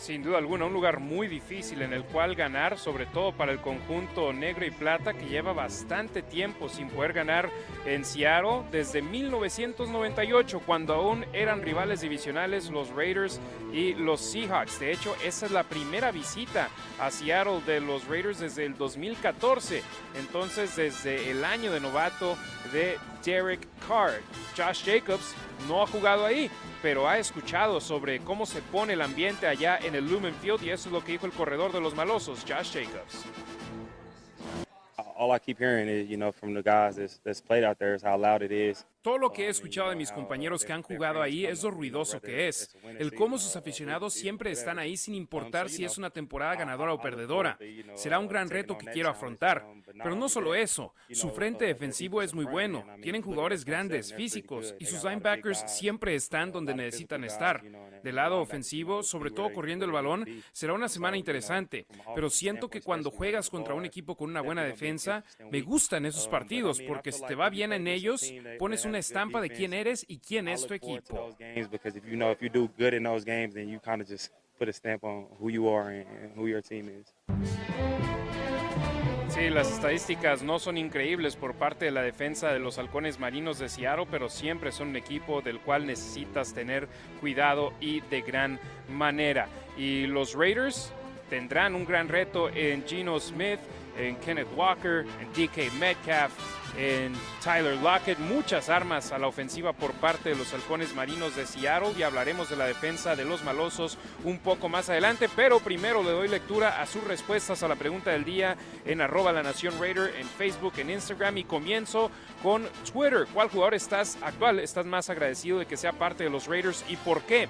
[SPEAKER 1] Sin duda alguna, un lugar muy difícil en el cual ganar, sobre todo para el conjunto negro y plata que lleva bastante tiempo sin poder ganar en Seattle desde 1998, cuando aún eran rivales divisionales los Raiders y los Seahawks. De hecho, esa es la primera visita a Seattle de los Raiders desde el 2014, entonces desde el año de novato de Derek Carr. Josh Jacobs no ha jugado ahí, pero ha escuchado sobre cómo se pone el ambiente allá en el Lumen Field y eso es lo que dijo el corredor de los malosos, Josh Jacobs.
[SPEAKER 10] All I keep hearing is, you know, from the guys that's, that's played out there is how loud it is.
[SPEAKER 3] Todo lo que he escuchado de mis compañeros que han jugado ahí es lo ruidoso que es. El cómo sus aficionados siempre están ahí sin importar si es una temporada ganadora o perdedora. Será un gran reto que quiero afrontar. Pero no solo eso, su frente defensivo es muy bueno. Tienen jugadores grandes, físicos, y sus linebackers siempre están donde necesitan estar. Del lado ofensivo, sobre todo corriendo el balón, será una semana interesante. Pero siento que cuando juegas contra un equipo con una buena defensa, me gustan esos partidos porque si te va bien en ellos, pones un una estampa de quién eres y quién es tu equipo.
[SPEAKER 1] Sí, las estadísticas no son increíbles por parte de la defensa de los halcones marinos de Seattle, pero siempre son un equipo del cual necesitas tener cuidado y de gran manera. Y los Raiders tendrán un gran reto en Gino Smith, en Kenneth Walker, en DK Metcalf, en Tyler Lockett. Muchas armas a la ofensiva por parte de los halcones marinos de Seattle y hablaremos de la defensa de los malosos un poco más adelante. Pero primero le doy lectura a sus respuestas a la pregunta del día en arroba la nación Raider, en Facebook, en Instagram y comienzo con Twitter. ¿Cuál jugador estás actual? ¿Estás más agradecido de que sea parte de los Raiders y por qué?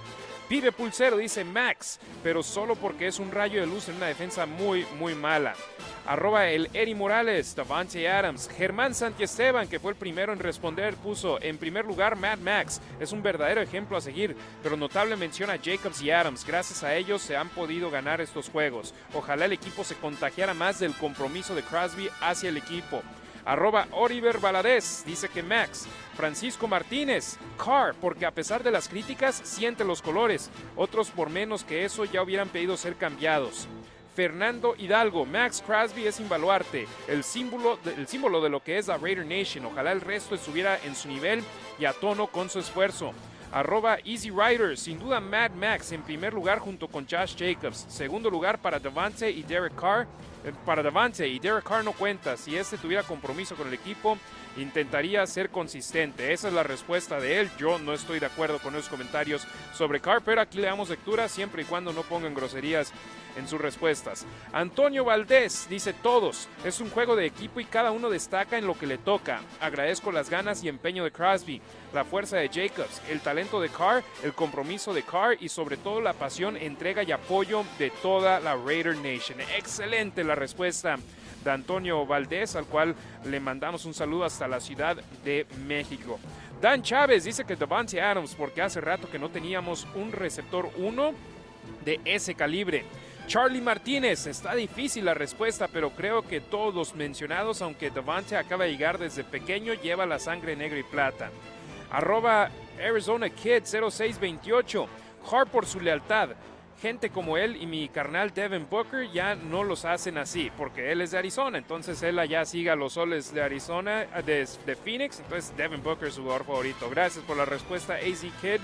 [SPEAKER 1] Pibe Pulsero dice Max, pero solo porque es un rayo de luz en una defensa muy, muy mala. Arroba el Eri Morales, Davante Adams, Germán Santiesteban, que fue el primero en responder, puso en primer lugar Mad Max. Es un verdadero ejemplo a seguir, pero notable mención a Jacobs y Adams. Gracias a ellos se han podido ganar estos juegos. Ojalá el equipo se contagiara más del compromiso de Crosby hacia el equipo. Arroba Oliver Valadez dice que Max. Francisco Martínez, Carr, porque a pesar de las críticas siente los colores. Otros por menos que eso ya hubieran pedido ser cambiados. Fernando Hidalgo, Max Crosby es invaluarte, el símbolo, de, el símbolo de lo que es la Raider Nation. Ojalá el resto estuviera en su nivel y a tono con su esfuerzo. Arroba Easy Rider, sin duda Mad Max en primer lugar junto con Josh Jacobs. Segundo lugar para Devante y Derek Carr. Eh, para Devante y Derek Carr no cuenta. Si este tuviera compromiso con el equipo, intentaría ser consistente. Esa es la respuesta de él. Yo no estoy de acuerdo con esos comentarios sobre Carr, pero aquí le damos lectura siempre y cuando no pongan groserías en sus respuestas. Antonio Valdés dice todos, es un juego de equipo y cada uno destaca en lo que le toca. Agradezco las ganas y empeño de Crosby, la fuerza de Jacobs, el talento de Carr, el compromiso de Carr y sobre todo la pasión, entrega y apoyo de toda la Raider Nation. Excelente la respuesta de Antonio Valdés, al cual le mandamos un saludo hasta la Ciudad de México. Dan Chávez dice que Devante Adams, porque hace rato que no teníamos un receptor 1 de ese calibre. Charlie Martínez, está difícil la respuesta, pero creo que todos los mencionados, aunque Devante acaba de llegar desde pequeño, lleva la sangre negra y plata. Arroba Arizona Kid 0628. Hart por su lealtad gente como él y mi carnal Devin Booker ya no los hacen así, porque él es de Arizona, entonces él allá siga los soles de Arizona, de, de Phoenix, entonces Devin Booker es su jugador favorito. Gracias por la respuesta, AZ Kid.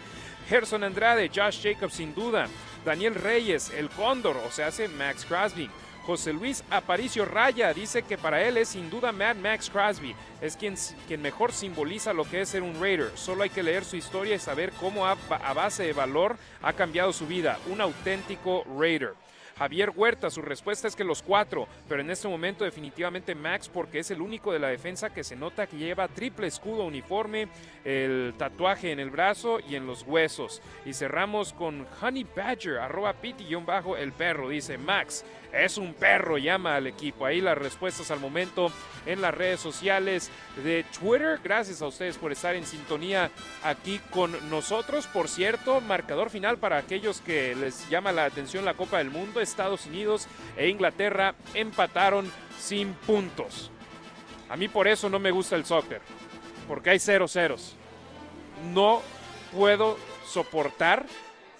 [SPEAKER 1] Gerson Andrade, Josh Jacobs sin duda, Daniel Reyes, el Cóndor, o sea, hace Max Crosby. José Luis Aparicio Raya dice que para él es sin duda Mad Max Crosby. Es quien, quien mejor simboliza lo que es ser un Raider. Solo hay que leer su historia y saber cómo a, base de valor ha cambiado su vida. Un auténtico Raider. Javier Huerta, su respuesta es que los cuatro, pero en este momento definitivamente Max porque es el único de la defensa que se nota que lleva triple escudo uniforme, el tatuaje en el brazo y en los huesos. Y cerramos con Honey Badger, arroba piti-bajo el perro, dice Max, es un perro, llama al equipo. Ahí las respuestas al momento en las redes sociales de Twitter. Gracias a ustedes por estar en sintonía aquí con nosotros. Por cierto, marcador final para aquellos que les llama la atención la Copa del Mundo. Estados Unidos e Inglaterra empataron sin puntos. A mí por eso no me gusta el soccer, porque hay cero ceros. No puedo soportar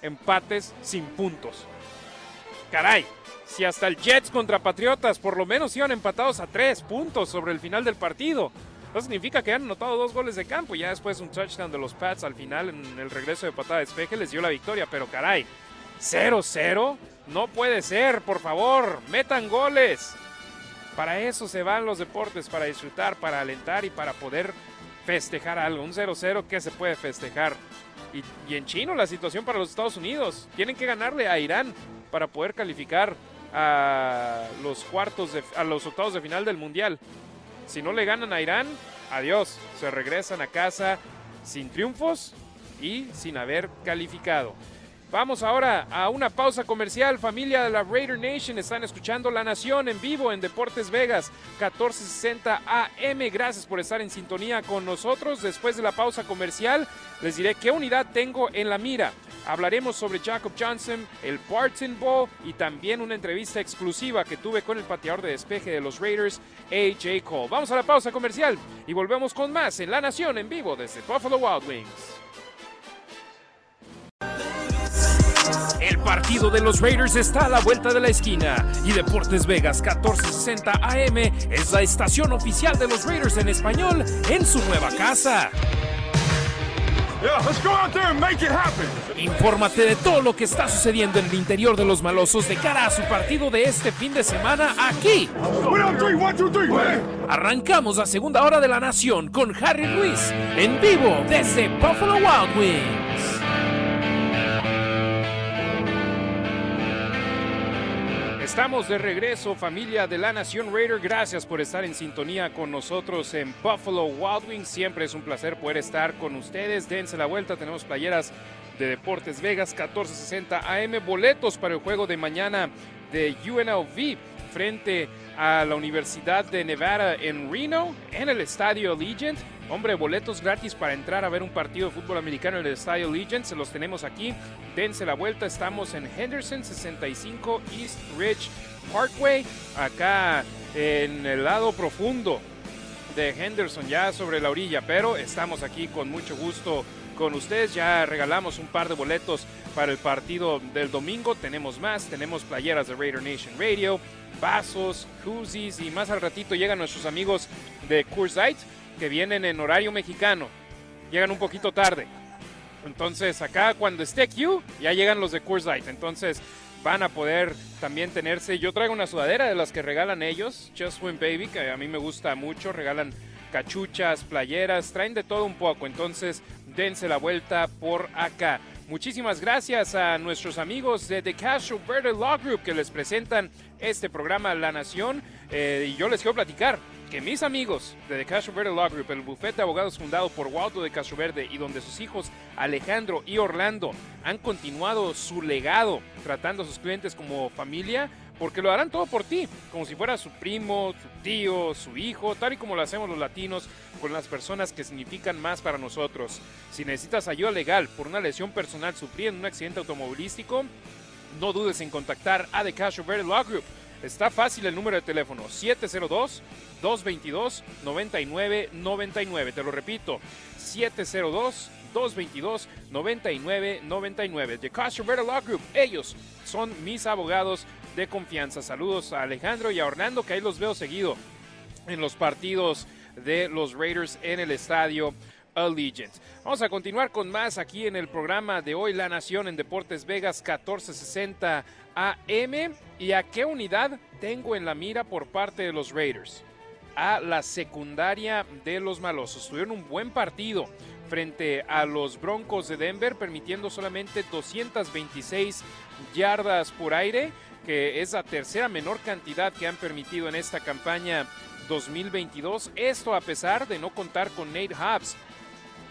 [SPEAKER 1] empates sin puntos. Caray, si hasta el Jets contra Patriotas por lo menos iban empatados a tres puntos sobre el final del partido. No significa que han anotado dos goles de campo. Ya después un touchdown de los Pats al final en el regreso de patada de despeje les dio la victoria. Pero caray, 0-0. No puede ser, por favor, metan goles. Para eso se van los deportes, para disfrutar, para alentar y para poder festejar algo. Un 0-0 que se puede festejar. Y, y, en chino la situación para los Estados Unidos. Tienen que ganarle a Irán para poder calificar a los cuartos, de, a los octavos de final del Mundial. Si no le ganan a Irán, adiós. Se regresan a casa sin triunfos y sin haber calificado. Vamos ahora a una pausa comercial. Familia de la Raider Nation están escuchando La Nación en vivo en Deportes Vegas 1460 AM. Gracias por estar en sintonía con nosotros. Después de la pausa comercial les diré qué unidad tengo en la mira. Hablaremos sobre Jacob Johnson, el Barton Bowl y también una entrevista exclusiva que tuve con el pateador de despeje de los Raiders, AJ Cole. Vamos a la pausa comercial y volvemos con más en La Nación en vivo desde Buffalo Wild Wings.
[SPEAKER 3] El partido de los Raiders está a la vuelta de la esquina y Deportes Vegas 1460 AM es la estación oficial de los Raiders en español en su nueva casa. Infórmate de todo lo que está sucediendo en el interior de los malosos de cara a su partido de este fin de semana aquí. Arrancamos la segunda hora de la nación con Harry Luis en vivo desde Buffalo Wild Wings.
[SPEAKER 1] Estamos de regreso, familia de la Nación Raider. Gracias por estar en sintonía con nosotros en Buffalo Wild Wings. Siempre es un placer poder estar con ustedes. Dense la vuelta. Tenemos playeras de Deportes Vegas 1460 AM. Boletos para el juego de mañana de UNLV frente a la Universidad de Nevada en Reno, en el Estadio Allegiant. Hombre, boletos gratis para entrar a ver un partido de fútbol americano en el Estadio Allegiant. Se los tenemos aquí. Dense la vuelta. Estamos en Henderson 65 East Ridge Parkway. Acá en el lado profundo de Henderson, ya sobre la orilla. Pero estamos aquí con mucho gusto con ustedes. Ya regalamos un par de boletos para el partido del domingo. Tenemos más. Tenemos playeras de Raider Nation Radio, vasos, koozies y más al ratito llegan nuestros amigos de Coursight que vienen en horario mexicano. Llegan un poquito tarde. Entonces acá cuando esté Q ya llegan los de Coursight. Entonces van a poder también tenerse. Yo traigo una sudadera de las que regalan ellos, Just Win Baby, que a mí me gusta mucho. Regalan cachuchas, playeras, traen de todo un poco. Entonces dense la vuelta por acá. Muchísimas gracias a nuestros amigos de The Castro Verde Law Group que les presentan este programa La Nación. Eh, y yo les quiero platicar que mis amigos de The Castro Verde Law Group, el bufete de abogados fundado por Waldo de Castro Verde y donde sus hijos Alejandro y Orlando han continuado su legado tratando a sus clientes como familia, porque lo harán todo por ti, como si fuera su primo, su tío, su hijo, tal y como lo hacemos los latinos con las personas que significan más para nosotros. Si necesitas ayuda legal por una lesión personal sufrida en un accidente automovilístico, no dudes en contactar a The Castro Verde Law Group. Está fácil el número de teléfono 702 222 9999. Te lo repito, 702 222 9999. The Verde Law Group, ellos son mis abogados de confianza. Saludos a Alejandro y a Orlando, que ahí los veo seguido en los partidos de los Raiders en el estadio Allegiant. Vamos a continuar con más aquí en el programa de hoy, La Nación en Deportes Vegas 1460 AM. ¿Y a qué unidad tengo en la mira por parte de los Raiders? A la secundaria de los malosos. Tuvieron un buen partido frente a los Broncos de Denver, permitiendo solamente 226 yardas por aire, que es la tercera menor cantidad que han permitido en esta campaña 2022. Esto a pesar de no contar con Nate Hobbs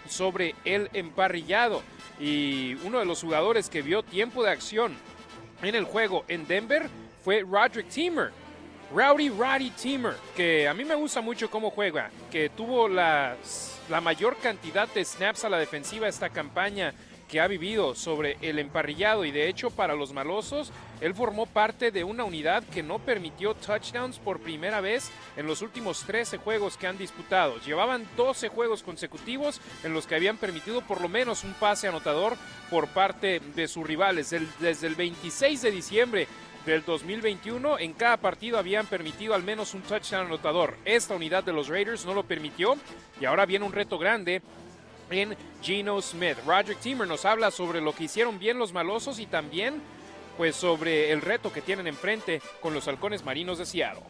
[SPEAKER 1] sobre el emparrillado. Y uno de los jugadores que vio tiempo de acción en el juego en Denver fue Roderick Teamer. Rowdy Roddy Teamer, que a mí me gusta mucho cómo juega, que tuvo la mayor cantidad de snaps a la defensiva esta campaña que ha vivido sobre el emparrillado y de hecho para los malosos, él formó parte de una unidad que no permitió touchdowns por primera vez en los últimos 13 juegos que han disputado. Llevaban 12 juegos consecutivos en los que habían permitido por lo menos un pase anotador por parte de sus rivales. desde el 26 de diciembre del 2021, en cada partido habían permitido al menos un touchdown anotador. Esta unidad de los Raiders no lo permitió y ahora viene un reto grande en Geno Smith. Roger Timmer nos habla sobre lo que hicieron bien los malosos y también pues sobre el reto que tienen enfrente con los halcones marinos de Seattle.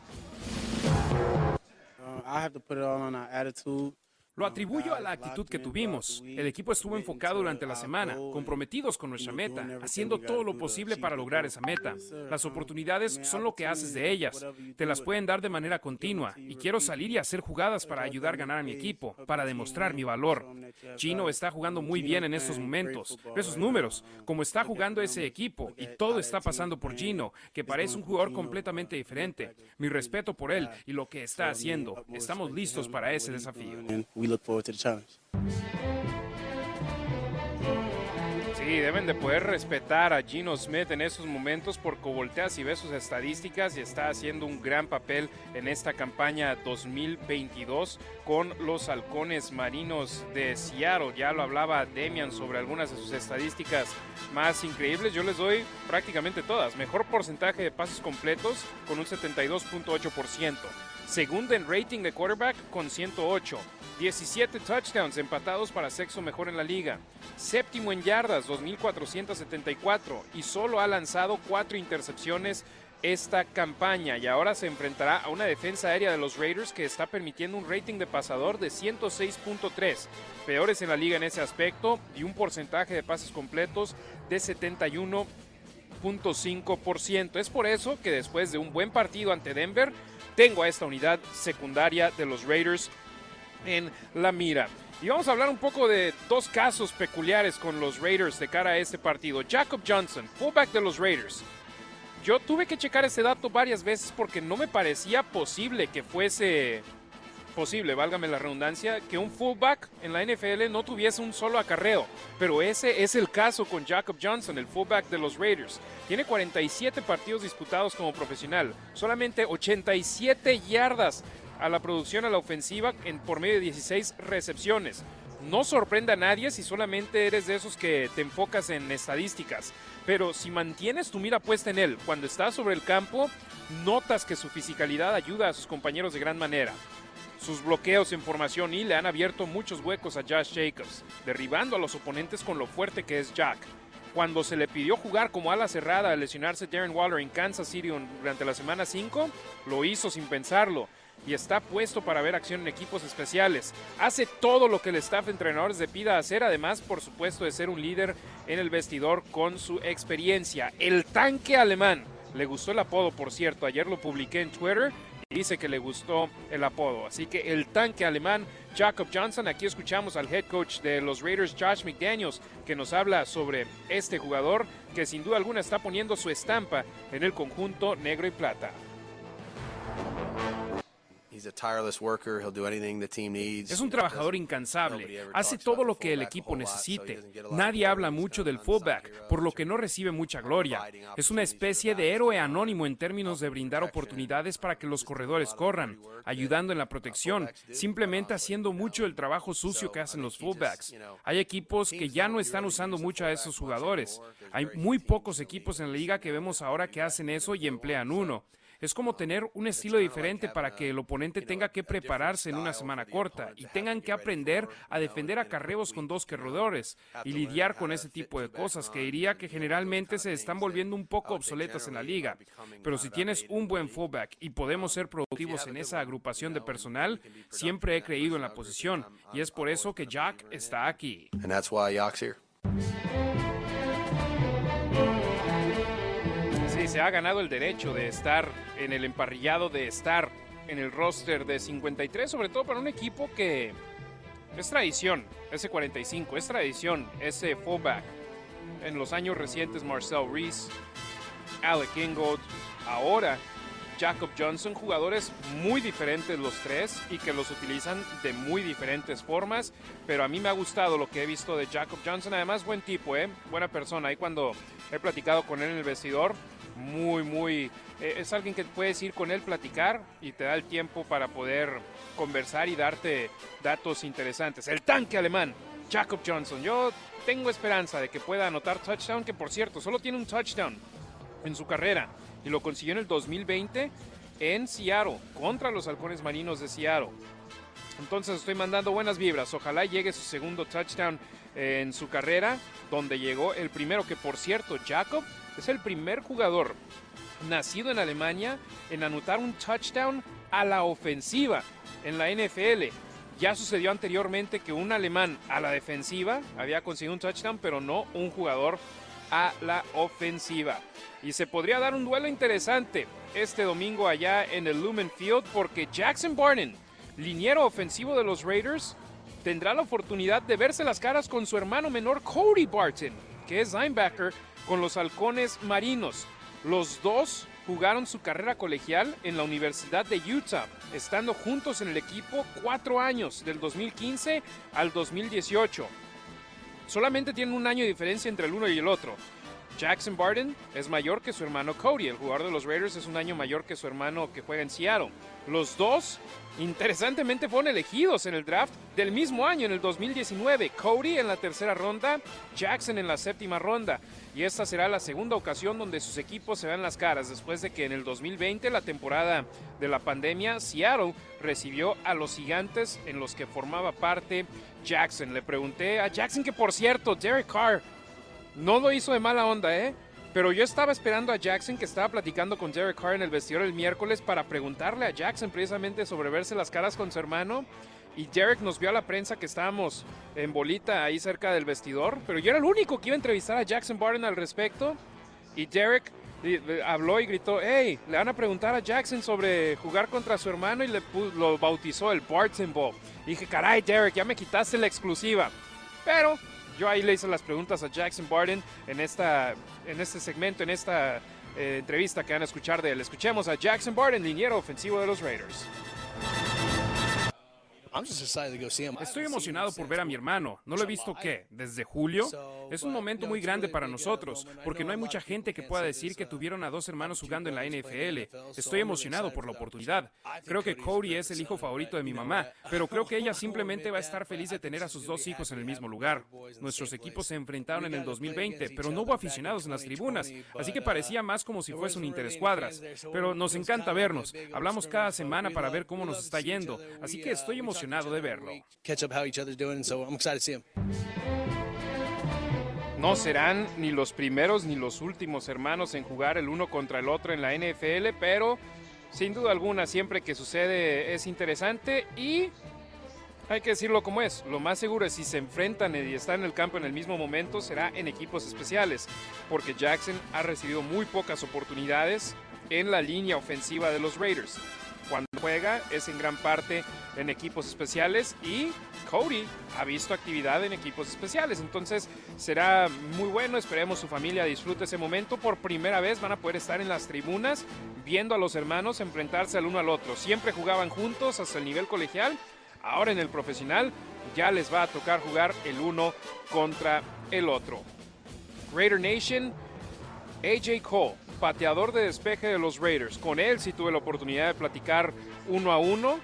[SPEAKER 11] Uh, I have to put it all on our attitude.
[SPEAKER 3] Lo atribuyo a la actitud que tuvimos. El equipo estuvo enfocado durante la semana, comprometidos con nuestra meta, haciendo todo lo posible para lograr esa meta. Las oportunidades son lo que haces de ellas. Te las pueden dar de manera continua y quiero salir y hacer jugadas para ayudar a ganar a mi equipo, para demostrar mi valor. Chino está jugando muy bien en estos momentos. Esos números, como está jugando ese equipo y todo está pasando por Gino, que parece un jugador completamente diferente. Mi respeto por él y lo que está haciendo. Estamos listos para ese desafío
[SPEAKER 11] we look forward to the challenge.
[SPEAKER 1] Sí, deben de poder respetar a Gino Smith en esos momentos porque volteas y ves sus estadísticas y está haciendo un gran papel en esta campaña 2022 con los halcones marinos de Seattle. Ya lo hablaba Demian sobre algunas de sus estadísticas más increíbles. Yo les doy prácticamente todas. Mejor porcentaje de pases completos con un 72.8%. Segunda en rating de quarterback con 108. 17 touchdowns empatados para sexo mejor en la liga. Séptimo en yardas, 2.474. Y solo ha lanzado cuatro intercepciones esta campaña. Y ahora se enfrentará a una defensa aérea de los Raiders que está permitiendo un rating de pasador de 106.3. Peores en la liga en ese aspecto. Y un porcentaje de pases completos de 71.5%. Es por eso que después de un buen partido ante Denver, tengo a esta unidad secundaria de los Raiders en la mira. Y vamos a hablar un poco de dos casos peculiares con los Raiders de cara a este partido. Jacob Johnson, fullback de los Raiders. Yo tuve que checar ese dato varias veces porque no me parecía posible que fuese posible, válgame la redundancia, que un fullback en la NFL no tuviese un solo acarreo. Pero ese es el caso con Jacob Johnson, el fullback de los Raiders. Tiene 47 partidos disputados como profesional, solamente 87 yardas a la producción a la ofensiva en, por medio de 16 recepciones. No sorprenda a nadie si solamente eres de esos que te enfocas en estadísticas, pero si mantienes tu mira puesta en él cuando está sobre el campo, notas que su fisicalidad ayuda a sus compañeros de gran manera. Sus bloqueos en formación y le han abierto muchos huecos a Josh Jacobs, derribando a los oponentes con lo fuerte que es Jack. Cuando se le pidió jugar como ala cerrada al lesionarse Darren Waller en Kansas City durante la semana 5, lo hizo sin pensarlo y está puesto para ver acción en equipos especiales. Hace todo lo que el staff de entrenadores le pida hacer, además, por supuesto, de ser un líder en el vestidor con su experiencia. El tanque alemán. Le gustó el apodo, por cierto. Ayer lo publiqué en Twitter dice que le gustó el apodo. Así que el tanque alemán, Jacob Johnson. Aquí escuchamos al head coach de los Raiders, Josh McDaniels, que nos habla sobre este jugador que sin duda alguna está poniendo su estampa en el conjunto negro y plata.
[SPEAKER 3] Es un trabajador incansable. Hace todo lo que el equipo necesite. Nadie habla mucho del fullback, por lo que no recibe mucha gloria. Es una especie de héroe anónimo en términos de brindar oportunidades para que los corredores corran, ayudando en la protección, simplemente haciendo mucho del trabajo sucio que hacen los fullbacks. Hay equipos que ya no están usando mucho a esos jugadores. Hay muy pocos equipos en la liga que vemos ahora que hacen eso y emplean uno. Es como tener un estilo diferente para que el oponente tenga que prepararse en una semana corta y tengan que aprender a defender a carreos con dos corredores y lidiar con ese tipo de cosas que diría que generalmente se están volviendo un poco obsoletas en la liga. Pero si tienes un buen fullback y podemos ser productivos en esa agrupación de personal, siempre he creído en la posición y es por eso que Jack está aquí.
[SPEAKER 1] Sí, se ha ganado el derecho de estar en el emparrillado, de estar en el roster de 53, sobre todo para un equipo que es tradición, ese 45, es tradición, ese fullback. En los años recientes, Marcel Reese, Alec Ingold, ahora Jacob Johnson, jugadores muy diferentes los tres y que los utilizan de muy diferentes formas, pero a mí me ha gustado lo que he visto de Jacob Johnson, además buen tipo, ¿eh? buena persona, ahí cuando he platicado con él en el vestidor, muy, muy, eh, es alguien que puedes ir con él platicar y te da el tiempo para poder conversar y darte datos interesantes. El tanque alemán, Jacob Johnson, yo tengo esperanza de que pueda anotar touchdown, que por cierto, solo tiene un touchdown en su carrera y lo consiguió en el 2020 en Seattle contra los halcones marinos de Seattle. Entonces estoy mandando buenas vibras. Ojalá llegue su segundo touchdown en su carrera, donde llegó el primero, que por cierto, Jacob es el primer jugador nacido en Alemania en anotar un touchdown a la ofensiva en la NFL. Ya sucedió anteriormente que un alemán a la defensiva había conseguido un touchdown, pero no un jugador a la ofensiva. Y se podría dar un duelo interesante este domingo allá en el Lumen Field porque Jackson Barnen, liniero ofensivo de los Raiders, tendrá la oportunidad de verse las caras con su hermano menor Cody Barton, que es linebacker con los halcones marinos. Los dos jugaron su carrera colegial en la Universidad de Utah, estando juntos en el equipo cuatro años, del 2015 al 2018. Solamente tienen un año de diferencia entre el uno y el otro. Jackson Barton es mayor que su hermano Cody. El jugador de los Raiders es un año mayor que su hermano que juega en Seattle. Los dos, interesantemente, fueron elegidos en el draft del mismo año, en el 2019. Cody en la tercera ronda, Jackson en la séptima ronda. Y esta será la segunda ocasión donde sus equipos se vean las caras, después de que en el 2020, la temporada de la pandemia, Seattle recibió a los gigantes en los que formaba parte Jackson. Le pregunté a Jackson que, por cierto, Derek Carr no lo hizo de mala onda, ¿eh? Pero yo estaba esperando a Jackson que estaba platicando con Derek Carr en el vestidor el miércoles para preguntarle a Jackson precisamente sobre verse las caras con su hermano. Y Derek nos vio a la prensa que estábamos en bolita ahí cerca del vestidor. Pero yo era el único que iba a entrevistar a Jackson Barton al respecto. Y Derek habló y gritó, hey, le van a preguntar a Jackson sobre jugar contra su hermano y le lo bautizó el Barton Bowl. Y dije, caray, Derek, ya me quitaste la exclusiva. Pero yo ahí le hice las preguntas a Jackson Barton en, esta, en este segmento, en esta eh, entrevista que van a escuchar de él. Escuchemos a Jackson Barton, liniero ofensivo de los Raiders.
[SPEAKER 3] Estoy emocionado por ver a mi hermano. No lo he visto qué, desde julio. Es un momento muy grande para nosotros, porque no hay mucha gente que pueda decir que tuvieron a dos hermanos jugando en la NFL. Estoy emocionado por la oportunidad. Creo que Cody es el hijo favorito de mi mamá, pero creo que ella simplemente va a estar feliz de tener a sus dos hijos en el mismo lugar. Nuestros equipos se enfrentaron en el 2020, pero no hubo aficionados en las tribunas, así que parecía más como si fuese un interescuadras. Pero nos encanta vernos. Hablamos cada semana para ver cómo nos está yendo, así que estoy emocionado de verlo.
[SPEAKER 1] No serán ni los primeros ni los últimos hermanos en jugar el uno contra el otro en la NFL, pero sin duda alguna siempre que sucede es interesante y hay que decirlo como es, lo más seguro es si se enfrentan y están en el campo en el mismo momento será en equipos especiales, porque Jackson ha recibido muy pocas oportunidades en la línea ofensiva de los Raiders cuando juega es en gran parte en equipos especiales y Cody ha visto actividad en equipos especiales. Entonces será muy bueno, esperemos su familia disfrute ese momento. Por primera vez van a poder estar en las tribunas viendo a los hermanos enfrentarse al uno al otro. Siempre jugaban juntos hasta el nivel colegial. Ahora en el profesional ya les va a tocar jugar el uno contra el otro. Raider Nation, AJ Cole pateador de despeje de los Raiders. Con él sí tuve la oportunidad de platicar uno a uno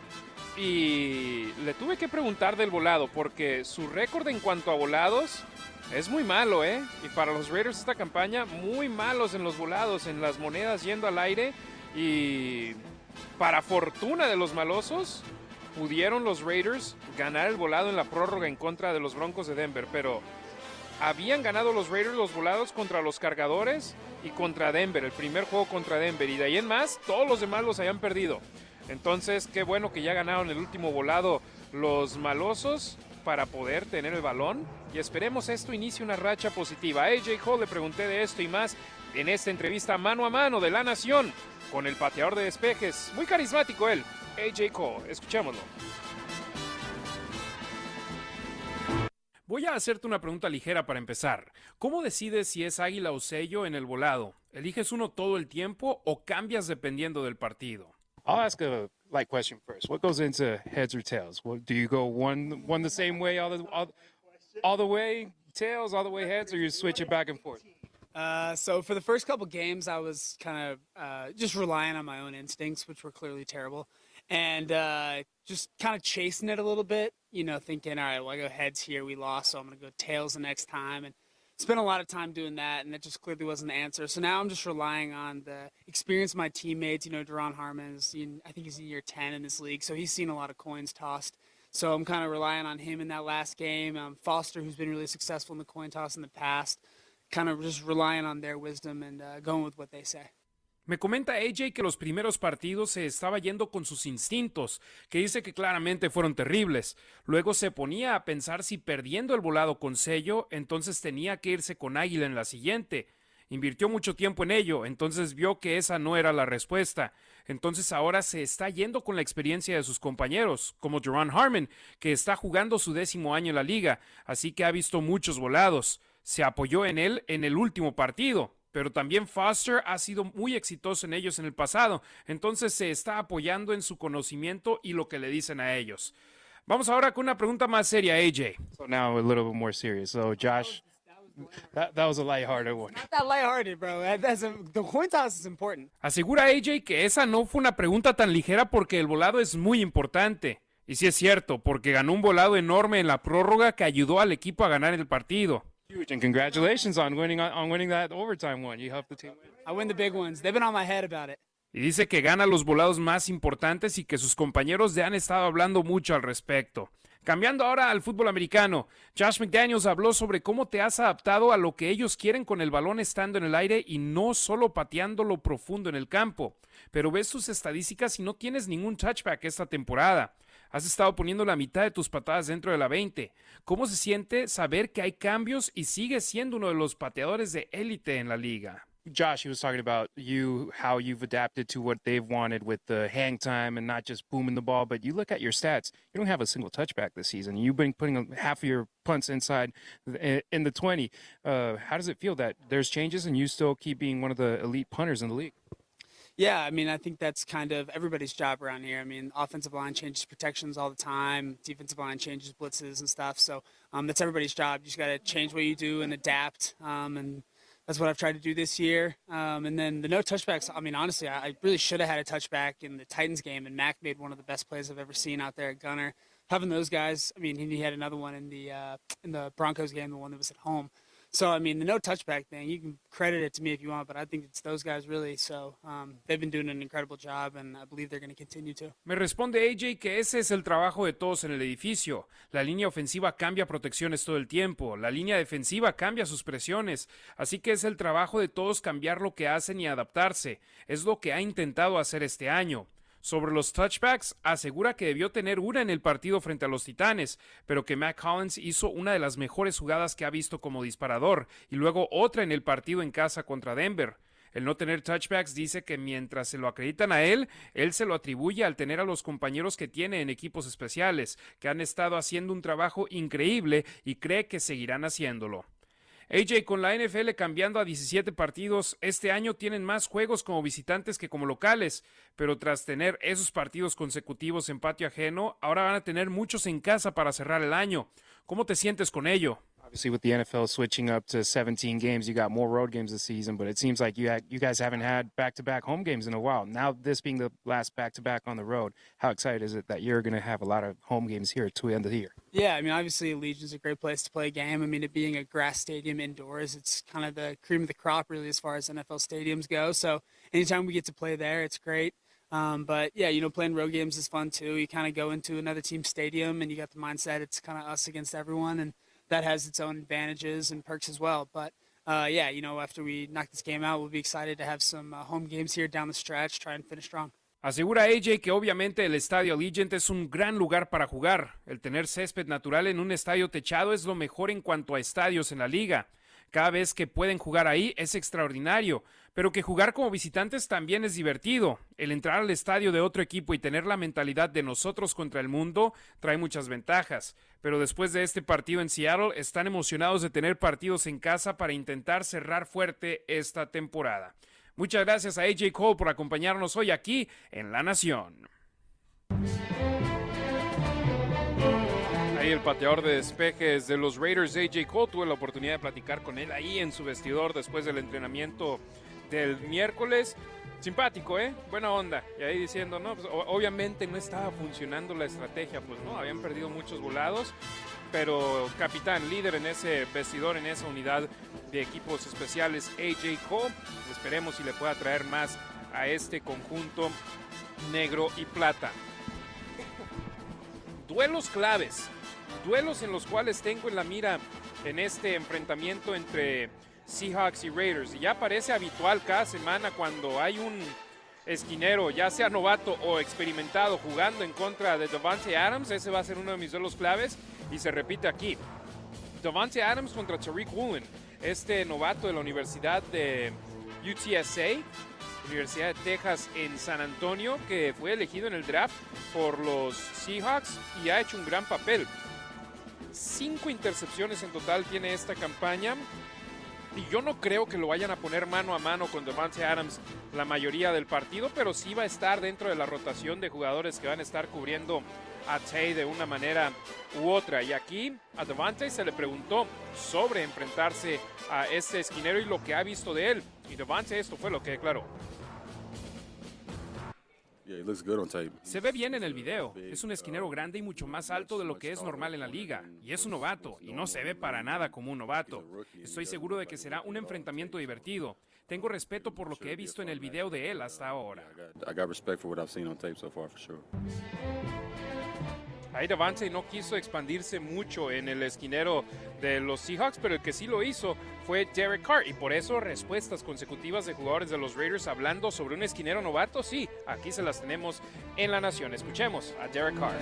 [SPEAKER 1] y le tuve que preguntar del volado porque su récord en cuanto a volados es muy malo, ¿eh? Y para los Raiders esta campaña muy malos en los volados, en las monedas yendo al aire. Y para fortuna de los malosos, pudieron los Raiders ganar el volado en la prórroga en contra de los Broncos de Denver, pero habían ganado los Raiders los volados contra los cargadores y contra Denver, el primer juego contra Denver, y de ahí en más todos los demás los habían perdido. Entonces, qué bueno que ya ganaron el último volado los malosos para poder tener el balón y esperemos esto inicie una racha positiva. A AJ Hall le pregunté de esto y más en esta entrevista mano a mano de La Nación con el pateador de despejes. Muy carismático él, AJ Cole. Escuchémoslo. Voy a hacerte una pregunta ligera para empezar. ¿Cómo decides si es águila o sello en el volado? ¿Eliges uno todo el tiempo o cambias dependiendo del partido?
[SPEAKER 12] I'll ask a light question first. What goes into heads or tails? What, do you go one one the same way all the all, all the way tails, all the way heads, or you switch it back and forth?
[SPEAKER 11] Uh, so for the first couple games, I was kind of uh, just relying on my own instincts, which were clearly terrible, and uh, just kind of chasing it a little bit. You know, thinking, all right, well, I go heads here, we lost, so I'm going to go tails the next time, and spent a lot of time doing that, and that just clearly wasn't the answer. So now I'm just relying on the experience of my teammates. You know, Deron Harmon is, I think he's in year 10 in this league, so he's seen a lot of coins tossed. So I'm kind of relying on him in that last game. Um, Foster, who's been really successful in the coin toss in the past, kind of just relying on their wisdom and uh, going with what they say.
[SPEAKER 1] Me comenta AJ que los primeros partidos se estaba yendo con sus instintos, que dice que claramente fueron terribles. Luego se ponía a pensar si perdiendo el volado con sello, entonces tenía que irse con águila en la siguiente. Invirtió mucho tiempo en ello, entonces vio que esa no era la respuesta. Entonces ahora se está yendo con la experiencia de sus compañeros, como Jerron Harmon, que está jugando su décimo año en la liga, así que ha visto muchos volados. Se apoyó en él en el último partido, pero también Foster ha sido muy exitoso en ellos en el pasado, entonces se está apoyando en su conocimiento y lo que le dicen a ellos. Vamos ahora con una pregunta más seria, AJ.
[SPEAKER 12] So now a little bit more serious. So Josh, that, that was a lighthearted one.
[SPEAKER 11] Not that lighthearted, bro. That's a, the coin toss is important.
[SPEAKER 1] Asegura AJ que esa no fue una pregunta tan ligera porque el volado es muy importante. Y sí es cierto, porque ganó un volado enorme en la prórroga que ayudó al equipo a ganar el partido.
[SPEAKER 12] Huge, and congratulations on winning on winning that overtime one. You helped the team win.
[SPEAKER 11] I win the big ones. They've been on my head about it.
[SPEAKER 1] Y dice que gana los volados más importantes y que sus compañeros ya han estado hablando mucho al respecto. Cambiando ahora al fútbol americano, Josh McDaniels habló sobre cómo te has adaptado a lo que ellos quieren con el balón estando en el aire y no solo pateándolo profundo en el campo. Pero ves tus estadísticas y no tienes ningún touchback esta temporada. Has estado poniendo la mitad de tus patadas dentro de la 20. ¿Cómo se siente saber que hay cambios y sigues siendo uno de los pateadores de élite en la liga?
[SPEAKER 12] Josh, he was talking about you, how you've adapted to what they've wanted with the hang time and not just booming the ball. But you look at your stats, you don't have a single touchback this season. You've been putting half of your punts inside in the 20. Uh, how does it feel that there's changes and you still keep being one of the elite punters in the league?
[SPEAKER 11] Yeah, I mean, I think that's kind of everybody's job around here. I mean, offensive line changes protections all the time, defensive line changes blitzes and stuff. So um, that's everybody's job. You just got to change what you do and adapt. Um, and that's what I've tried to do this year. Um, and then the no touchbacks. I mean, honestly, I, I really should have had a touchback in the Titans game, and Mac made one of the best plays I've ever seen out there at Gunner. Having those guys, I mean, he had another one in the uh, in the Broncos game, the one that was at home. So I mean, the no touchback thing, you can credit it to me if you want, but I think it's those guys really. So um, they've been doing an incredible job, and I believe they're going to continue to.
[SPEAKER 1] Me responde AJ que ese es el trabajo de todos en el edificio. La línea ofensiva cambia protecciones todo el tiempo, la línea defensiva cambia sus presiones, así que es el trabajo de todos cambiar lo que hacen y adaptarse. Es lo que ha intentado hacer este año. Sobre los touchbacks, asegura que debió tener una en el partido frente a los Titanes, pero que Matt Collins hizo una de las mejores jugadas que ha visto como disparador, y luego otra en el partido en casa contra Denver. El no tener touchbacks dice que mientras se lo acreditan a él, él se lo atribuye al tener a los compañeros que tiene en equipos especiales, que han estado haciendo un trabajo increíble y cree que seguirán haciéndolo. AJ, con la NFL cambiando a 17 partidos, este año tienen más juegos como visitantes que como locales, pero tras tener esos partidos consecutivos en patio ajeno, ahora van a tener muchos en casa para cerrar el año. ¿Cómo te sientes con ello?
[SPEAKER 12] Obviously, with the NFL switching up to 17 games, you got more road games this season. But it seems like you had, you guys haven't had back-to-back home games in a while. Now, this being the last back-to-back on the road, how excited is it that you're going to have a lot of home games here to the end of the year?
[SPEAKER 11] Yeah, I mean, obviously, Legion's a great place to play a game. I mean, it being a grass stadium indoors, it's kind of the cream of the crop, really, as far as NFL stadiums go. So, anytime we get to play there, it's great. Um, but yeah, you know, playing road games is fun too. You kind of go into another team's stadium and you got the mindset it's kind of us against everyone, and that has its own advantages and perks as well. But uh, yeah, you know, after we knock this game out, we'll be excited to have some uh, home games here down the stretch, try and finish strong.
[SPEAKER 1] Asegura AJ que obviamente el estadio Allegiant es un gran lugar para jugar. El tener césped natural en un estadio techado es lo mejor en cuanto a estadios en la liga. Cada vez que pueden jugar ahí es extraordinario, pero que jugar como visitantes también es divertido. El entrar al estadio de otro equipo y tener la mentalidad de nosotros contra el mundo trae muchas ventajas. Pero después de este partido en Seattle, están emocionados de tener partidos en casa para intentar cerrar fuerte esta temporada. Muchas gracias a AJ Cole por acompañarnos hoy aquí en La Nación. El pateador de despejes de los Raiders, AJ Cole, tuve la oportunidad de platicar con él ahí en su vestidor después del entrenamiento del miércoles. Simpático, ¿eh? Buena onda. Y ahí diciendo, no, pues, obviamente no estaba funcionando la estrategia, pues no, habían perdido muchos volados, pero capitán, líder en ese vestidor, en esa unidad de equipos especiales, AJ Cole. Esperemos si le pueda traer más a este conjunto negro y plata. Duelos claves duelos en los cuales tengo en la mira en este enfrentamiento entre Seahawks y Raiders. Y ya parece habitual cada semana cuando hay un esquinero, ya sea novato o experimentado, jugando en contra de Devante Adams. Ese va a ser uno de mis duelos claves y se repite aquí. Devante Adams contra Tariq Woolen, este novato de la Universidad de UTSA, Universidad de Texas en San Antonio, que fue elegido en el draft por los Seahawks y ha hecho un gran papel. Cinco intercepciones en total tiene esta campaña. Y yo no creo que lo vayan a poner mano a mano con Devante Adams la mayoría del partido, pero sí va a estar dentro de la rotación de jugadores que van a estar cubriendo a Tay de una manera u otra. Y aquí a Devante se le preguntó sobre enfrentarse a este esquinero y lo que ha visto de él. Y Devante esto fue lo que declaró.
[SPEAKER 3] Se ve bien en el video. Es un esquinero grande y mucho más alto de lo que es normal en la liga. Y es un novato, y no se ve para nada como un novato. Estoy seguro de que será un enfrentamiento divertido. Tengo respeto por lo que he visto en el video de él hasta ahora.
[SPEAKER 1] Ahí Davante no quiso expandirse mucho en el esquinero de los Seahawks, pero el que sí lo hizo fue Derek Carr. Y por eso respuestas consecutivas de jugadores de los Raiders hablando sobre un esquinero novato, sí, aquí se las tenemos en la nación. Escuchemos a Derek Carr.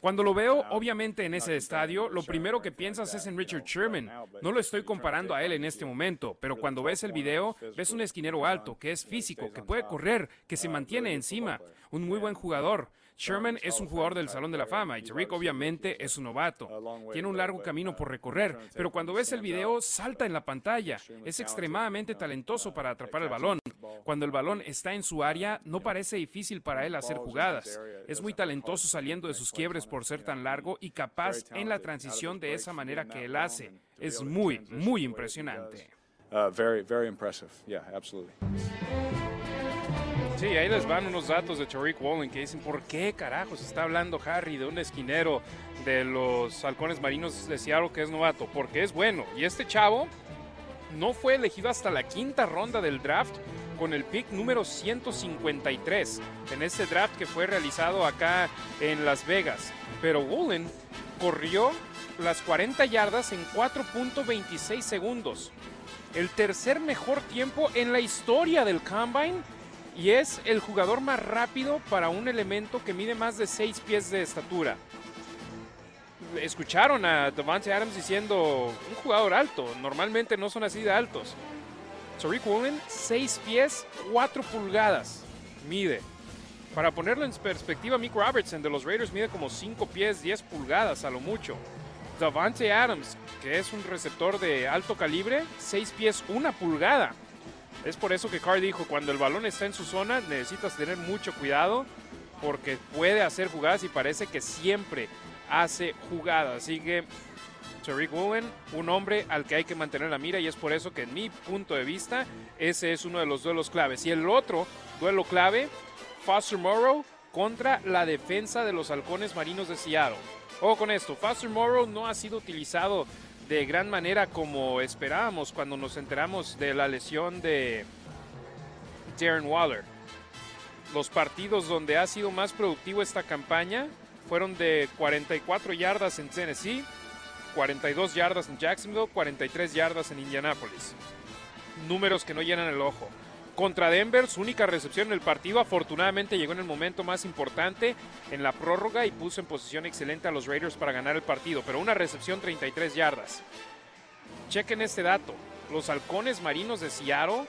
[SPEAKER 3] Cuando lo veo, obviamente en ese estadio, lo primero que piensas es en Richard Sherman. No lo estoy comparando a él en este momento, pero cuando ves el video, ves un esquinero alto, que es físico, que puede correr, que se mantiene encima, un muy buen jugador. Sherman es un jugador del Salón de la Fama y Tariq obviamente es un novato. Tiene un largo camino por recorrer, pero cuando ves el video salta en la pantalla. Es extremadamente talentoso para atrapar el balón. Cuando el balón está en su área, no parece difícil para él hacer jugadas. Es muy talentoso saliendo de sus quiebres por ser tan largo y capaz en la transición de esa manera que él hace. Es muy, muy impresionante.
[SPEAKER 13] Uh, very, very impressive. Yeah, absolutely.
[SPEAKER 1] Sí, ahí les van unos datos de Tariq Wallen que dicen, ¿por qué carajos está hablando Harry de un esquinero de los halcones marinos de Seattle que es novato? Porque es bueno. Y este chavo no fue elegido hasta la quinta ronda del draft con el pick número 153 en este draft que fue realizado acá en Las Vegas. Pero Wallen corrió las 40 yardas en 4.26 segundos. El tercer mejor tiempo en la historia del Combine y es el jugador más rápido para un elemento que mide más de 6 pies de estatura. Escucharon a Devante Adams diciendo un jugador alto, normalmente no son así de altos. Tariq Woolen, 6 pies, 4 pulgadas mide. Para ponerlo en perspectiva, Mick Robertson de los Raiders mide como 5 pies, 10 pulgadas a lo mucho. Davante Adams, que es un receptor de alto calibre, 6 pies, 1 pulgada. Es por eso que Carr dijo, cuando el balón está en su zona, necesitas tener mucho cuidado. porque puede hacer jugadas y parece que siempre hace jugadas. Así que Tariq Woolen, un hombre al que hay que mantener la mira y es por eso que en mi punto de vista ese es uno de los duelos claves. Y el otro duelo clave, Foster Morrow contra la defensa de los halcones marinos de Seattle. Ojo con esto, Foster Morrow no ha sido utilizado de gran manera como esperábamos cuando nos enteramos de la lesión de Darren Waller. Los partidos donde ha sido más productivo esta campaña fueron de 44 yardas en Tennessee, 42 yardas en Jacksonville, 43 yardas en Indianapolis. Números que no llenan el ojo. Contra Denver, su única recepción en el partido afortunadamente llegó en el momento más importante en la prórroga y puso en posición excelente a los Raiders para ganar el partido, pero una recepción 33 yardas. Chequen este dato. Los halcones marinos de Seattle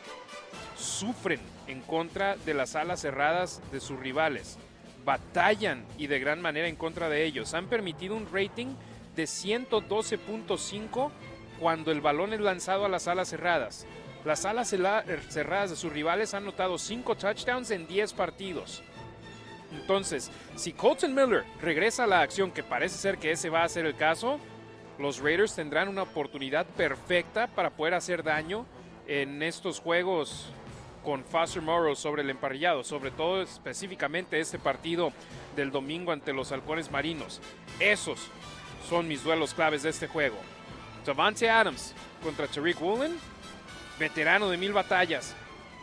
[SPEAKER 1] sufren en contra de las alas cerradas de sus rivales. Batallan y de gran manera en contra de ellos. Han permitido un rating de 112.5 cuando el balón es lanzado a las alas cerradas. Las alas cerradas de sus rivales han notado 5 touchdowns en 10 partidos. Entonces, si Colton Miller regresa a la acción, que parece ser que ese va a ser el caso, los Raiders tendrán una oportunidad perfecta para poder hacer daño en estos juegos con Foster Morrow sobre el emparrillado, sobre todo específicamente este partido del domingo ante los halcones marinos. Esos son mis duelos claves de este juego. Davante Adams contra Tariq Woolen, veterano de mil batallas,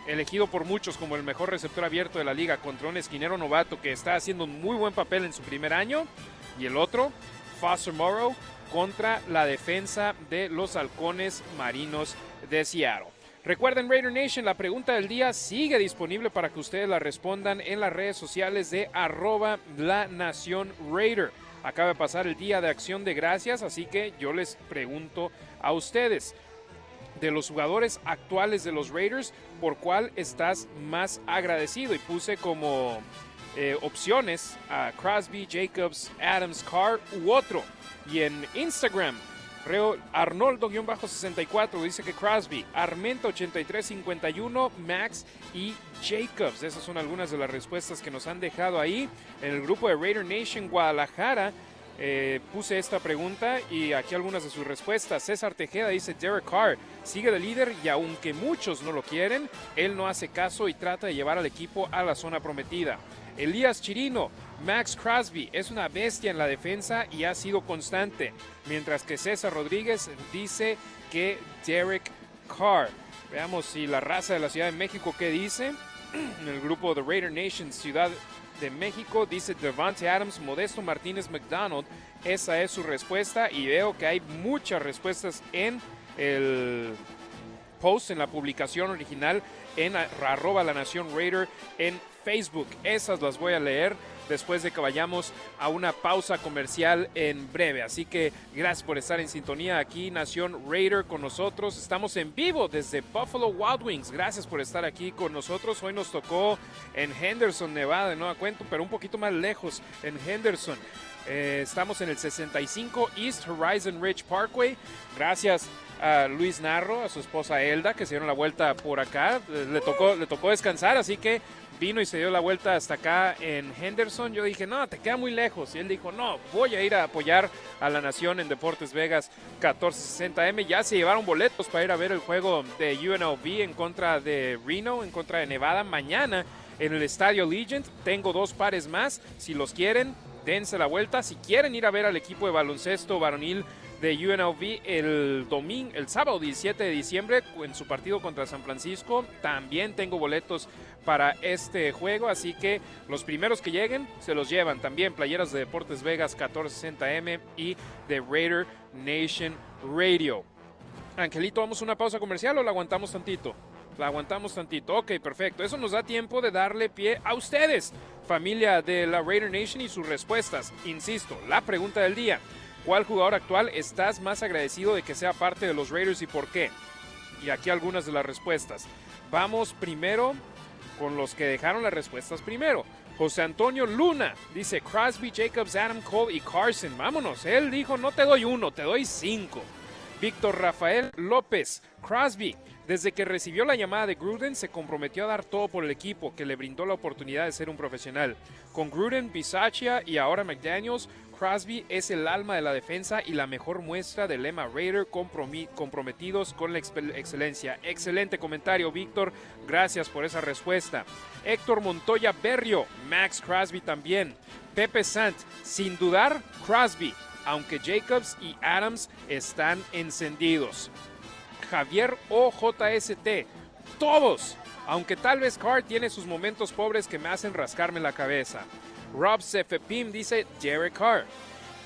[SPEAKER 1] elegido por muchos como el mejor receptor abierto de la liga contra un esquinero novato que está haciendo un muy buen papel en su primer año. Y el otro, Foster Morrow, contra la defensa de los halcones marinos de Seattle. Recuerden Raider Nation, la pregunta del día sigue disponible para que ustedes la respondan en las redes sociales de arroba la nación Raider. Acaba de pasar el día de acción de gracias, así que yo les pregunto a ustedes, de los jugadores actuales de los Raiders, ¿por cuál estás más agradecido? Y puse como eh, opciones a Crosby, Jacobs, Adams, Carr u otro. Y en Instagram, Arnoldo-64 dice que Crosby, Armenta 8351, Max y Jacobs. Esas son algunas de las respuestas que nos han dejado ahí en el grupo de Raider Nation Guadalajara. Eh, puse esta pregunta y aquí algunas de sus respuestas. César Tejeda dice Derek Carr sigue de líder y aunque muchos no lo quieren, él no hace caso y trata de llevar al equipo a la zona prometida. Elías Chirino, Max Crosby es una bestia en la defensa y ha sido constante, mientras que César Rodríguez dice que Derek Carr. Veamos si la raza de la Ciudad de México qué dice. En el grupo de Raider Nation Ciudad de México dice Devante Adams, Modesto Martínez McDonald. Esa es su respuesta y veo que hay muchas respuestas en el post, en la publicación original en arroba la nación Raider en Facebook. Esas las voy a leer después de que vayamos a una pausa comercial en breve. Así que gracias por estar en sintonía aquí, Nación Raider, con nosotros. Estamos en vivo desde Buffalo Wild Wings. Gracias por estar aquí con nosotros. Hoy nos tocó en Henderson, Nevada, de nueva cuento, pero un poquito más lejos en Henderson. Eh, estamos en el 65 East Horizon Ridge Parkway. Gracias a Luis Narro, a su esposa Elda, que se dieron la vuelta por acá. Le tocó, le tocó descansar, así que vino y se dio la vuelta hasta acá en Henderson. Yo dije, no, te queda muy lejos. Y él dijo, no, voy a ir a apoyar a la Nación en Deportes Vegas 1460M. Ya se llevaron boletos para ir a ver el juego de UNLV en contra de Reno, en contra de Nevada. Mañana en el Estadio Legend tengo dos pares más. Si los quieren, dense la vuelta. Si quieren ir a ver al equipo de baloncesto varonil de UNLV el domingo, el sábado 17 de diciembre en su partido contra San Francisco. También tengo boletos para este juego, así que los primeros que lleguen se los llevan. También playeras de Deportes Vegas 1460M y de Raider Nation Radio. Angelito, ¿vamos a una pausa comercial o la aguantamos tantito? La aguantamos tantito. Ok, perfecto. Eso nos da tiempo de darle pie a ustedes, familia de la Raider Nation y sus respuestas. Insisto, la pregunta del día. ¿Cuál jugador actual estás más agradecido de que sea parte de los Raiders y por qué? Y aquí algunas de las respuestas. Vamos primero con los que dejaron las respuestas primero. José Antonio Luna dice Crosby, Jacobs, Adam Cole y Carson. Vámonos. Él dijo, no te doy uno, te doy cinco. Víctor Rafael López, Crosby. Desde que recibió la llamada de Gruden, se comprometió a dar todo por el equipo que le brindó la oportunidad de ser un profesional. Con Gruden, Bisaccia y ahora McDaniels, Crosby es el alma de la defensa y la mejor muestra del lema Raider comprometidos con la excelencia. Excelente comentario, Víctor. Gracias por esa respuesta. Héctor Montoya Berrio, Max Crosby también. Pepe Sant, sin dudar, Crosby, aunque Jacobs y Adams están encendidos. Javier OJST, todos, aunque tal vez Carr tiene sus momentos pobres que me hacen rascarme la cabeza. Rob Sefepim dice Derek Carr.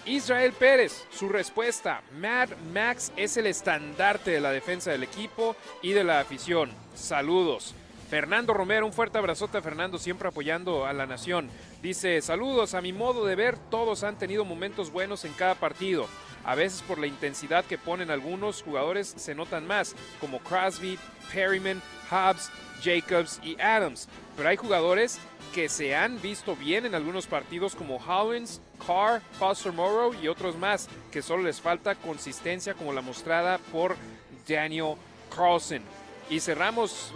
[SPEAKER 1] Israel Pérez, su respuesta, Mad Max es el estandarte de la defensa del equipo y de la afición. Saludos. Fernando Romero, un fuerte abrazote a Fernando, siempre apoyando a la nación. Dice, saludos, a mi modo de ver, todos han tenido momentos buenos en cada partido. A veces por la intensidad que ponen algunos jugadores se notan más, como Crosby, Perryman, Hobbs, Jacobs y Adams. Pero hay jugadores que se han visto bien en algunos partidos como Hollins, Carr, Foster Morrow y otros más, que solo les falta consistencia como la mostrada por Daniel Carlson. Y cerramos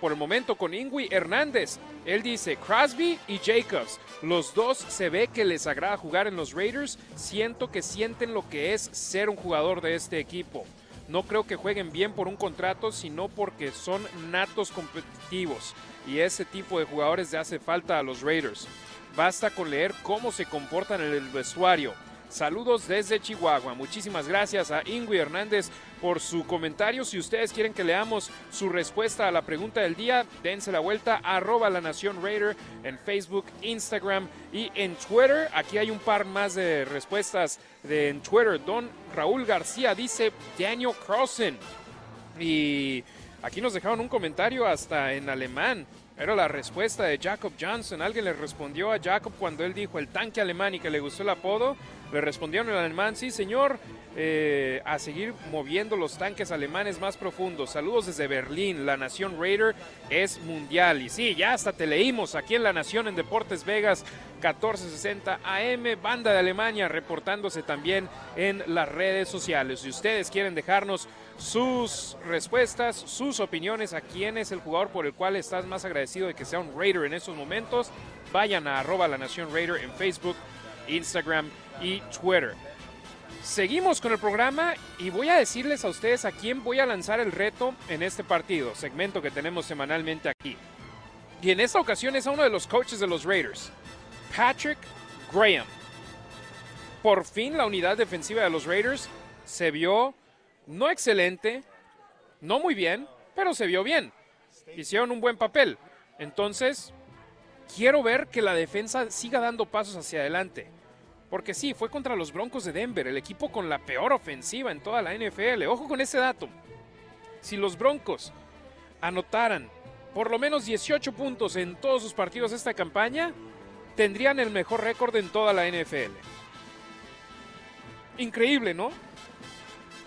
[SPEAKER 1] por el momento con Ingui Hernández. Él dice, Crosby y Jacobs, los dos se ve que les agrada jugar en los Raiders, siento que sienten lo que es ser un jugador de este equipo. No creo que jueguen bien por un contrato, sino porque son natos competitivos. Y ese tipo de jugadores le hace falta a los Raiders. Basta con leer cómo se comportan en el vestuario. Saludos desde Chihuahua. Muchísimas gracias a Ingui Hernández por su comentario. Si ustedes quieren que leamos su respuesta a la pregunta del día, dense la vuelta arroba la Nación Raider en Facebook, Instagram y en Twitter. Aquí hay un par más de respuestas de, en Twitter. Don Raúl García dice Daniel Carlson. Y aquí nos dejaron un comentario hasta en alemán. Era la respuesta de Jacob Johnson. Alguien le respondió a Jacob cuando él dijo el tanque alemán y que le gustó el apodo. Le respondieron en alemán, sí señor, eh, a seguir moviendo los tanques alemanes más profundos. Saludos desde Berlín, la Nación Raider es mundial. Y sí, ya hasta te leímos aquí en La Nación en Deportes Vegas, 1460 AM, banda de Alemania, reportándose también en las redes sociales. Si ustedes quieren dejarnos sus respuestas, sus opiniones a quién es el jugador por el cual estás más agradecido de que sea un Raider en estos momentos, vayan a arroba la Nación Raider en Facebook, Instagram y Twitter. Seguimos con el programa y voy a decirles a ustedes a quién voy a lanzar el reto en este partido, segmento que tenemos semanalmente aquí. Y en esta ocasión es a uno de los coaches de los Raiders, Patrick Graham. Por fin la unidad defensiva de los Raiders se vio no excelente, no muy bien, pero se vio bien. Hicieron un buen papel. Entonces, quiero ver que la defensa siga dando pasos hacia adelante. Porque sí, fue contra los Broncos de Denver, el equipo con la peor ofensiva en toda la NFL. Ojo con ese dato. Si los Broncos anotaran por lo menos 18 puntos en todos sus partidos esta campaña, tendrían el mejor récord en toda la NFL. Increíble, ¿no?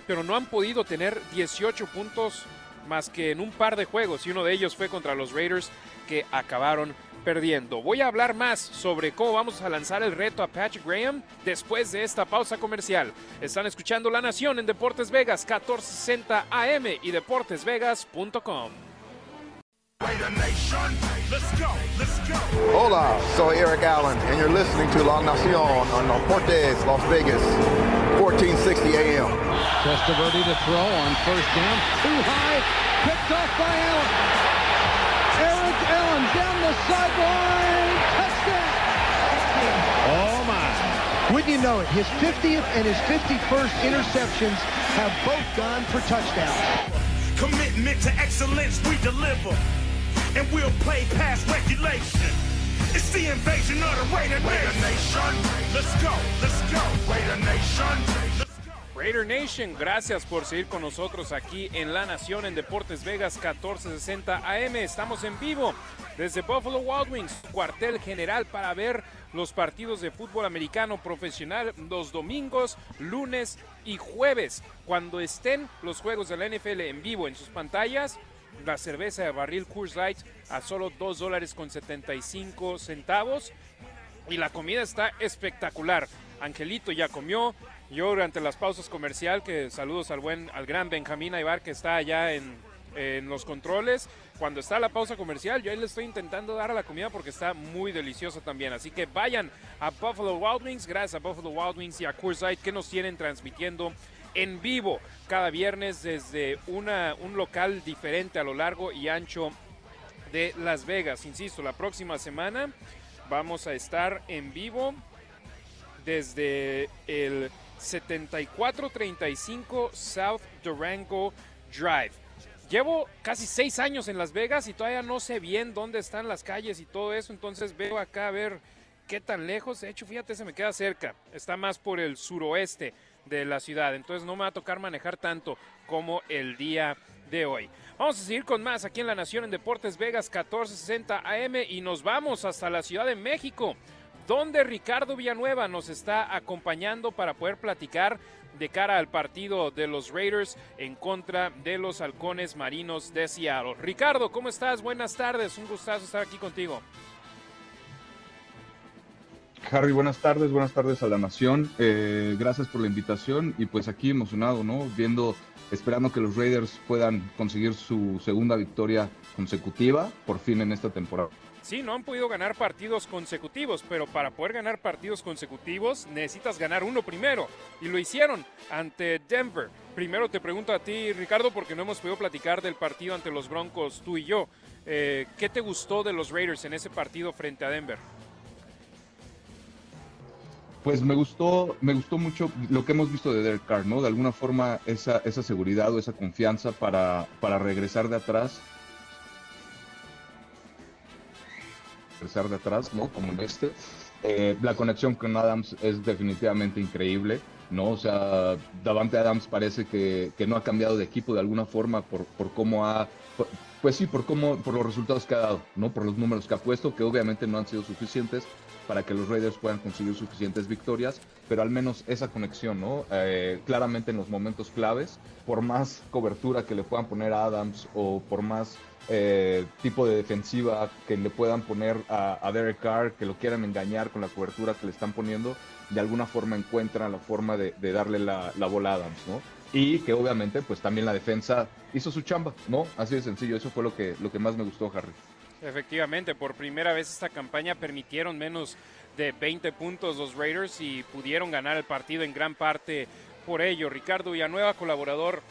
[SPEAKER 1] Pero no han podido tener 18 puntos más que en un par de juegos y uno de ellos fue contra los Raiders que acabaron perdiendo. Voy a hablar más sobre cómo vamos a lanzar el reto a Patrick Graham después de esta pausa comercial. Están escuchando La Nación en Deportes Vegas 1460 AM y deportesvegas.com.
[SPEAKER 14] Hola, soy Eric Allen, and you're listening to La Nación on Deportes Las Vegas, 1460 AM.
[SPEAKER 15] Testaverde to throw on first down, too high, picked off by Allen. Sideline. Touchdown. Oh, my. Wouldn't you know it, his 50th and his 51st interceptions have both gone for touchdowns.
[SPEAKER 16] Commitment to excellence, we deliver. And we'll play past regulation. It's the invasion of the Raider Nation. Let's go, let's go. Raider Nation.
[SPEAKER 1] Raider Nation, gracias por seguir con nosotros aquí en La Nación en Deportes Vegas 1460 AM. Estamos en vivo desde Buffalo Wild Wings, cuartel general para ver los partidos de fútbol americano profesional los domingos, lunes y jueves. Cuando estén los juegos de la NFL en vivo en sus pantallas, la cerveza de barril Coors Light a solo 2 dólares con 75 centavos. Y la comida está espectacular. Angelito ya comió, Yo durante las pausas comercial, que saludos al buen, al gran Benjamín Aybar que está allá en, en los controles. Cuando está la pausa comercial, yo ahí le estoy intentando dar a la comida porque está muy deliciosa también. Así que vayan a Buffalo Wild Wings, gracias a Buffalo Wild Wings y a Coors que nos tienen transmitiendo en vivo cada viernes desde una, un local diferente a lo largo y ancho de Las Vegas. Insisto, la próxima semana vamos a estar en vivo desde el 7435 South Durango Drive. Llevo casi seis años en Las Vegas y todavía no sé bien dónde están las calles y todo eso, entonces veo acá a ver qué tan lejos. De hecho, fíjate, se me queda cerca. Está más por el suroeste de la ciudad, entonces no me va a tocar manejar tanto como el día de hoy. Vamos a seguir con más aquí en La Nación en Deportes Vegas 1460 AM y nos vamos hasta la Ciudad de México donde Ricardo Villanueva nos está acompañando para poder platicar de cara al partido de los Raiders en contra de los halcones marinos de Seattle. Ricardo, ¿cómo estás? Buenas tardes, un gustazo estar aquí contigo.
[SPEAKER 17] Harry, buenas tardes, buenas tardes a la nación. Eh, gracias por la invitación y pues aquí emocionado, ¿no? Viendo, esperando que los Raiders puedan conseguir su segunda victoria consecutiva por fin en esta temporada.
[SPEAKER 1] Sí, no han podido ganar partidos consecutivos, pero para poder ganar partidos consecutivos necesitas ganar uno primero. Y lo hicieron ante Denver. Primero te pregunto a ti, Ricardo, porque no hemos podido platicar del partido ante los Broncos, tú y yo. Eh, ¿Qué te gustó de los Raiders en ese partido frente a Denver?
[SPEAKER 17] Pues me gustó, me gustó mucho lo que hemos visto de Derek Carr, ¿no? De alguna forma esa, esa seguridad o esa confianza para, para regresar de atrás de atrás, ¿no? Como en este. Eh, la conexión con Adams es definitivamente increíble, ¿no? O sea, Davante Adams parece que, que no ha cambiado de equipo de alguna forma por, por cómo ha, pues sí, por cómo, por los resultados que ha dado, ¿no? Por los números que ha puesto, que obviamente no han sido suficientes para que los Raiders puedan conseguir suficientes victorias, pero al menos esa conexión, ¿no? Eh, claramente en los momentos claves, por más cobertura que le puedan poner a Adams o por más eh, tipo de defensiva que le puedan poner a, Derek Carr, que lo quieran engañar con la cobertura que le están poniendo, de alguna forma encuentran la forma de, darle la, bola a Adams, ¿no? Y que obviamente, pues también la defensa hizo su chamba, ¿no? Así de sencillo, eso fue lo que, lo que más me gustó, Harry.
[SPEAKER 1] Efectivamente, por primera vez esta campaña permitieron menos de 20 puntos los Raiders y pudieron ganar el partido en gran parte por ello. Ricardo Villanueva, colaborador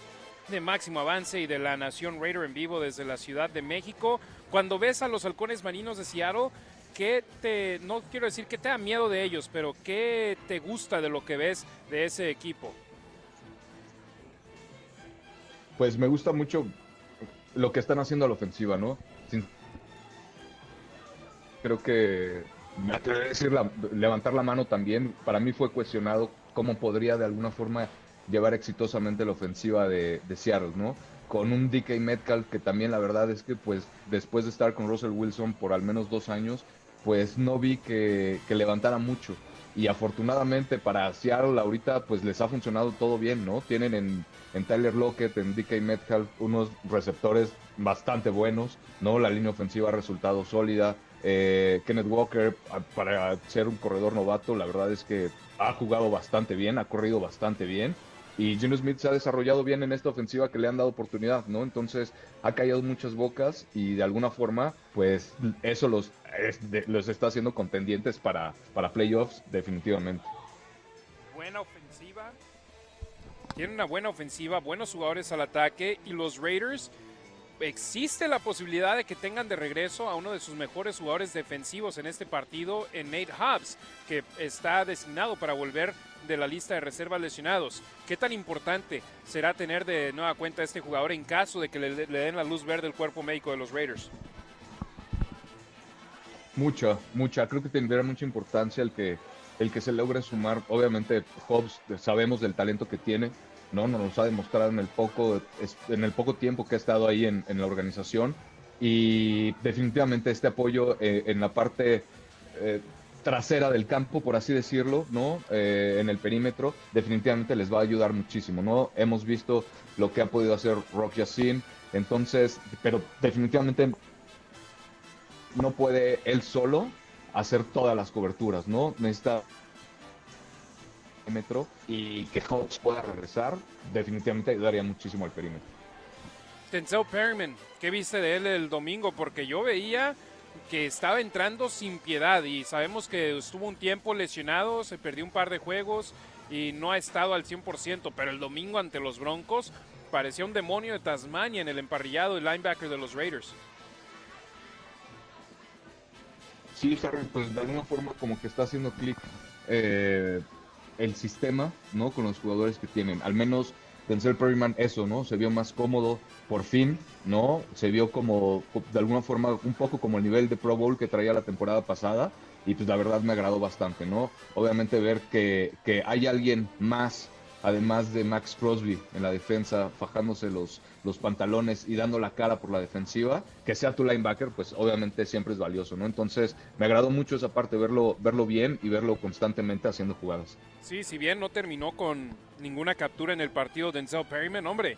[SPEAKER 1] de Máximo Avance y de la Nación Raider en vivo desde la Ciudad de México. Cuando ves a los halcones marinos de Seattle, ¿qué te, no quiero decir que te da miedo de ellos, pero qué te gusta de lo que ves de ese equipo?
[SPEAKER 17] Pues me gusta mucho lo que están haciendo a la ofensiva, ¿no? creo que me levantar la mano también. Para mí fue cuestionado cómo podría de alguna forma llevar exitosamente la ofensiva de, Seattle, ¿no? Con un DK Metcalf que también la verdad es que pues después de estar con Russell Wilson por al menos dos años, pues no vi que, levantara mucho. Y afortunadamente para Seattle ahorita pues les ha funcionado todo bien, ¿no? Tienen en, en Tyler Lockett, en DK Metcalf unos receptores bastante buenos, ¿no? La línea ofensiva ha resultado sólida. Eh, Kenneth Walker, para ser un corredor novato, la verdad es que ha jugado bastante bien, ha corrido bastante bien. Y Gino Smith se ha desarrollado bien en esta ofensiva que le han dado oportunidad, ¿no? Entonces ha caído muchas bocas y de alguna forma, pues eso los, los está haciendo contendientes para, para playoffs definitivamente.
[SPEAKER 1] Buena ofensiva. Tiene una buena ofensiva, buenos jugadores al ataque y los Raiders existe la posibilidad de que tengan de regreso a uno de sus mejores jugadores defensivos en este partido, en Nate Hobbs, que está designado para volver de la lista de reservas lesionados. ¿Qué tan importante será tener de nueva cuenta a este jugador en caso de que le, den la luz verde el cuerpo médico de los Raiders?
[SPEAKER 17] Mucha, mucha. Creo que tendrá mucha importancia el que, el que se logre sumar. Obviamente, Hobbs sabemos del talento que tiene, ¿no? Nos ha demostrado en el poco, en el poco tiempo que ha estado ahí en, la organización. Y definitivamente este apoyo eh, en la parte eh, trasera del campo, por así decirlo, ¿no? Eh, en el perímetro, definitivamente les va a ayudar muchísimo, ¿no? Hemos visto lo que ha podido hacer Rock Yassin, entonces, pero definitivamente no puede él solo hacer todas las coberturas, ¿no? Necesita perímetro y que Hawks pueda regresar, definitivamente ayudaría muchísimo al perímetro.
[SPEAKER 1] Denzel Perryman, ¿qué viste de él el domingo? Porque yo veía que estaba entrando sin piedad y sabemos que estuvo un tiempo lesionado, se perdió un par de juegos y no ha estado al 100%, pero el domingo ante los Broncos parecía un demonio de Tasmania en el emparrillado del linebacker de los Raiders.
[SPEAKER 17] Sí, pues de alguna forma como que está haciendo clic eh, el sistema, ¿no? Con los jugadores que tienen. Al menos Denzel Perryman eso, ¿no? Se vio más cómodo por fin, ¿no? Se vio como, de alguna forma, un poco como el nivel de Pro Bowl que traía la temporada pasada y pues la verdad me agradó bastante, ¿no? Obviamente ver que, que hay alguien más además de Max Crosby en la defensa, fajándose los, los pantalones y dando la cara por la defensiva, que sea tu linebacker, pues obviamente siempre es valioso, ¿no? Entonces, me agradó mucho esa parte, verlo, verlo bien y verlo constantemente haciendo jugadas.
[SPEAKER 1] Sí, si bien no terminó con ninguna captura en el partido de Denzel Perryman, hombre,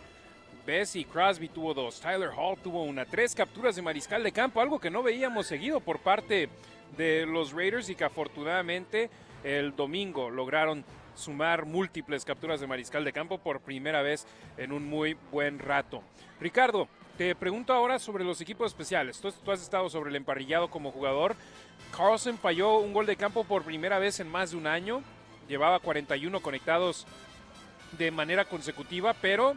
[SPEAKER 1] Bessie Crosby tuvo dos, Tyler Hall tuvo una, tres capturas de mariscal de campo, algo que no veíamos seguido por parte de los Raiders y que afortunadamente el domingo lograron sumar múltiples capturas de mariscal de campo por primera vez en un muy buen rato. Ricardo, te pregunto ahora sobre los equipos especiales. Tú, has estado sobre el emparrillado como jugador. Carlson falló un gol de campo por primera vez en más de un año. Llevaba 41 conectados de manera consecutiva, pero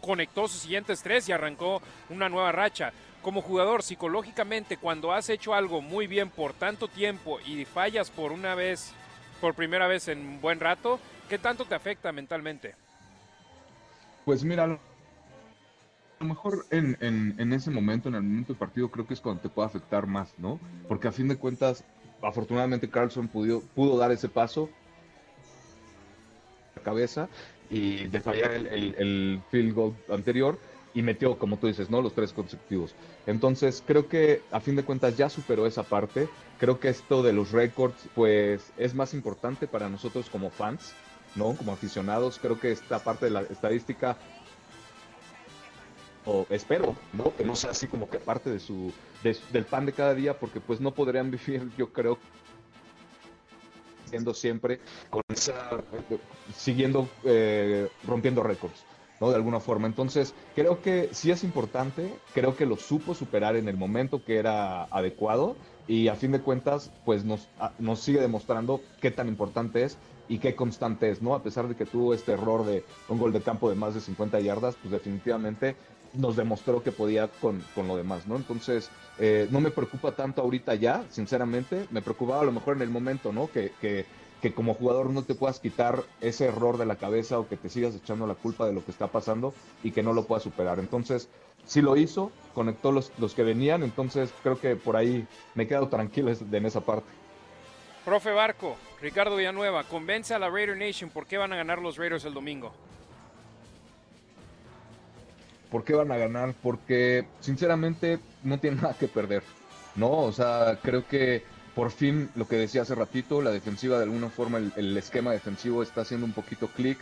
[SPEAKER 1] conectó sus siguientes tres y arrancó una nueva racha. Como jugador, psicológicamente, cuando has hecho algo muy bien por tanto tiempo y fallas por una vez por primera vez en buen rato, ¿qué tanto te afecta mentalmente?
[SPEAKER 17] Pues mira, a lo mejor en, en, ese momento, en el momento del partido, creo que es cuando te puede afectar más, ¿no? Porque a fin de cuentas, afortunadamente Carlson pudo, pudo dar ese paso cabeza y de fallar el, el field goal anterior y metió, como tú dices, ¿no? Los tres consecutivos. Entonces, creo que a fin de cuentas ya superó esa parte. Creo que esto de los récords, pues, es más importante para nosotros como fans, ¿no? Como aficionados. Creo que esta parte de la estadística, o espero, ¿no? Que no sea así como que parte de su, del pan de cada día, porque pues no podrían vivir, yo creo, siendo siempre con esa, siguiendo eh, rompiendo récords. De alguna forma. Entonces, creo que sí es importante, creo que lo supo superar en el momento que era adecuado y a fin de cuentas, pues nos, nos sigue demostrando qué tan importante es y qué constante es, ¿no? A pesar de que tuvo este error de un gol de campo de más de 50 yardas, pues definitivamente nos demostró que podía con, con lo demás, ¿no? Entonces, eh, no me preocupa tanto ahorita ya, sinceramente, me preocupaba a lo mejor en el momento, ¿no? Que que como jugador no te puedas quitar ese error de la cabeza o que te sigas echando la culpa de lo que está pasando y que no lo puedas superar. Entonces, si lo hizo, conectó los, los que venían, entonces creo que por ahí me he quedado tranquilo en esa parte.
[SPEAKER 1] Profe Barco, Ricardo Villanueva, convence a la Raider Nation por qué van a ganar los Raiders el domingo.
[SPEAKER 17] ¿Por qué van a ganar? Porque sinceramente no tienen nada que perder. No, o sea, creo que por fin, lo que decía hace ratito, la defensiva de alguna forma, el, esquema defensivo está haciendo un poquito clic.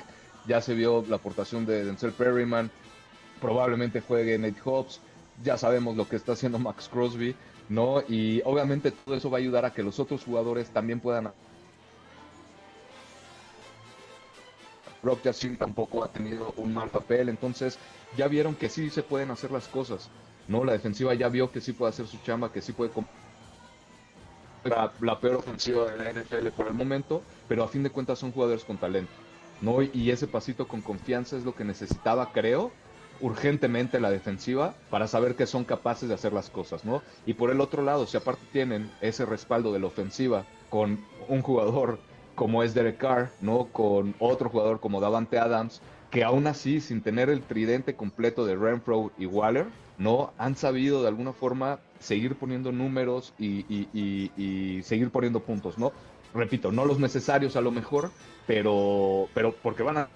[SPEAKER 17] Ya se vio la aportación de Denzel Perryman, probablemente juegue Nate Hobbs, ya sabemos lo que está haciendo Max Crosby, ¿no? Y obviamente todo eso va a ayudar a que los otros jugadores también puedan... Brock Jackson tampoco ha tenido un mal papel, entonces ya vieron que sí se pueden hacer las cosas, ¿no? La defensiva ya vio que sí puede hacer su chamba, que sí puede la, peor ofensiva de la NFL por el momento, pero a fin de cuentas son jugadores con talento, ¿no? Y ese pasito con confianza es lo que necesitaba, creo, urgentemente la defensiva para saber que son capaces de hacer las cosas, ¿no? Y por el otro lado, si aparte tienen ese respaldo de la ofensiva con un jugador como es Derek Carr, ¿no? Con otro jugador como Davante Adams, que aún así, sin tener el tridente completo de Renfro y Waller, ¿no? Han sabido de alguna forma seguir poniendo números y, seguir poniendo puntos, ¿no? Repito, no los necesarios a lo mejor, pero, pero porque van a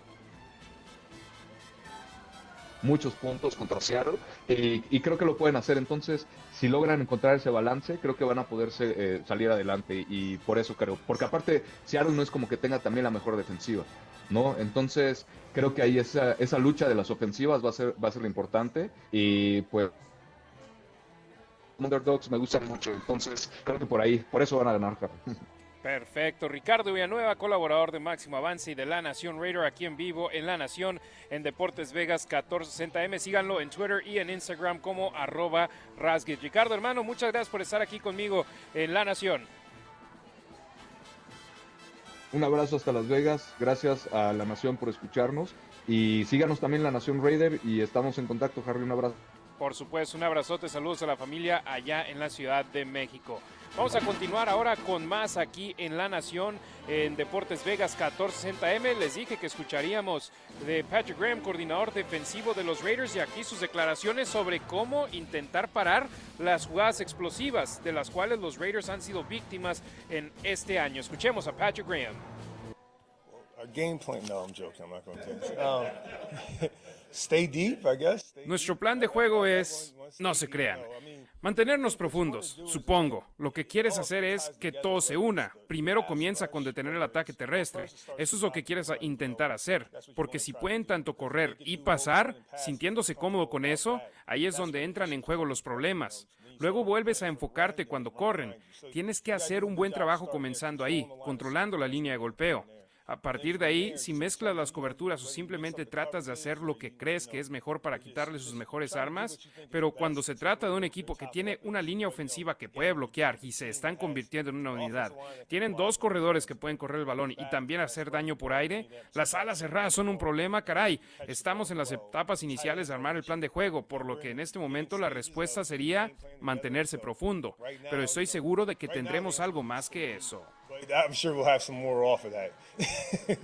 [SPEAKER 17] muchos puntos contra Seattle y, creo que lo pueden hacer. Entonces, si logran encontrar ese balance, creo que van a poder eh, salir adelante y por eso creo. Porque aparte, Seattle no es como que tenga también la mejor defensiva, ¿no? Entonces, creo que ahí esa, esa lucha de las ofensivas va a ser, va a ser lo importante y pues underdogs me gustan mucho, entonces creo que por ahí, por eso van a ganar.
[SPEAKER 1] Perfecto. Ricardo Villanueva, colaborador de Máximo Avance y de La Nación Raider, aquí en vivo en La Nación, en Deportes Vegas 1460M. Síganlo en Twitter y en Instagram como arroba Rasgit. Ricardo, hermano, muchas gracias por estar aquí conmigo en La Nación.
[SPEAKER 17] Un abrazo hasta Las Vegas. Gracias a La Nación por escucharnos. Y síganos también La Nación Raider y estamos en contacto, Harry. Un abrazo.
[SPEAKER 1] Por supuesto, un abrazote, saludos a la familia allá en la Ciudad de México. Vamos a continuar ahora con más aquí en La Nación, en Deportes Vegas 1460M. Les dije que escucharíamos de Patrick Graham, coordinador defensivo de los Raiders, y aquí sus declaraciones sobre cómo intentar parar las jugadas explosivas de las cuales los Raiders han sido víctimas en este año. Escuchemos a Patrick Graham.
[SPEAKER 13] game plan, no, I'm joking, I'm not going to.
[SPEAKER 3] Nuestro plan de juego es, no se crean, mantenernos profundos, supongo. Lo que quieres hacer es que todo se una. Primero comienza con detener el ataque terrestre. Eso es lo que quieres intentar hacer, porque si pueden tanto correr y pasar, sintiéndose cómodo con eso, ahí es donde entran en juego los problemas. Luego vuelves a enfocarte cuando corren. Tienes que hacer un buen trabajo comenzando ahí, controlando la línea de golpeo. A partir de ahí, si mezclas las coberturas o simplemente tratas de hacer lo que crees que es mejor para quitarle sus mejores armas, pero cuando se trata de un equipo que tiene una línea ofensiva que puede bloquear y se están convirtiendo en una unidad, tienen dos corredores que pueden correr el balón y también hacer daño por aire, las alas cerradas son un problema, caray. Estamos en las etapas iniciales de armar el plan de juego, por lo que en este momento la respuesta sería mantenerse profundo, pero estoy seguro de que tendremos algo más que eso.
[SPEAKER 13] I'm sure we'll have some more of that.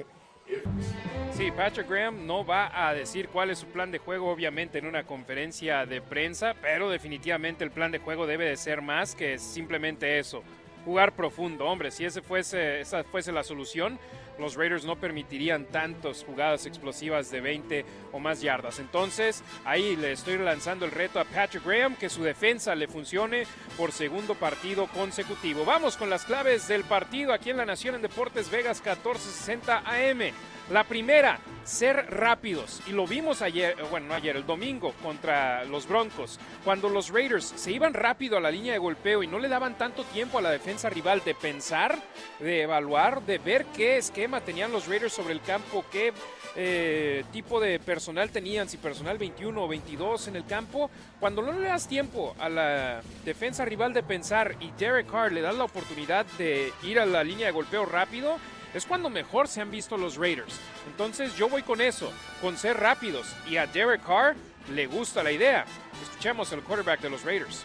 [SPEAKER 1] Sí, Patrick Graham no va a decir cuál es su plan de juego, obviamente, en una conferencia de prensa, pero definitivamente el plan de juego debe de ser más que simplemente eso. Jugar profundo, hombre, si ese fuese, esa fuese la solución, los Raiders no permitirían tantas jugadas explosivas de 20 o más yardas. Entonces, ahí le estoy lanzando el reto a Patrick Graham, que su defensa le funcione por segundo partido consecutivo. Vamos con las claves del partido aquí en la Nación en Deportes Vegas 1460 AM. La primera, ser rápidos. Y lo vimos ayer, eh, bueno, no ayer, el domingo contra los Broncos. Cuando los Raiders se iban rápido a la línea de golpeo y no le daban tanto tiempo a la defensa rival de pensar, de evaluar, de ver qué esquema tenían los Raiders sobre el campo, qué eh, tipo de personal tenían, si personal 21 o 22 en el campo. Cuando no le das tiempo a la defensa rival de pensar y Derek Carr le da la oportunidad de ir a la línea de golpeo rápido, es cuando mejor se han visto los Raiders. Entonces yo voy con eso, con ser rápidos. Y a Derek Carr le gusta la idea. Escuchemos al quarterback de los Raiders.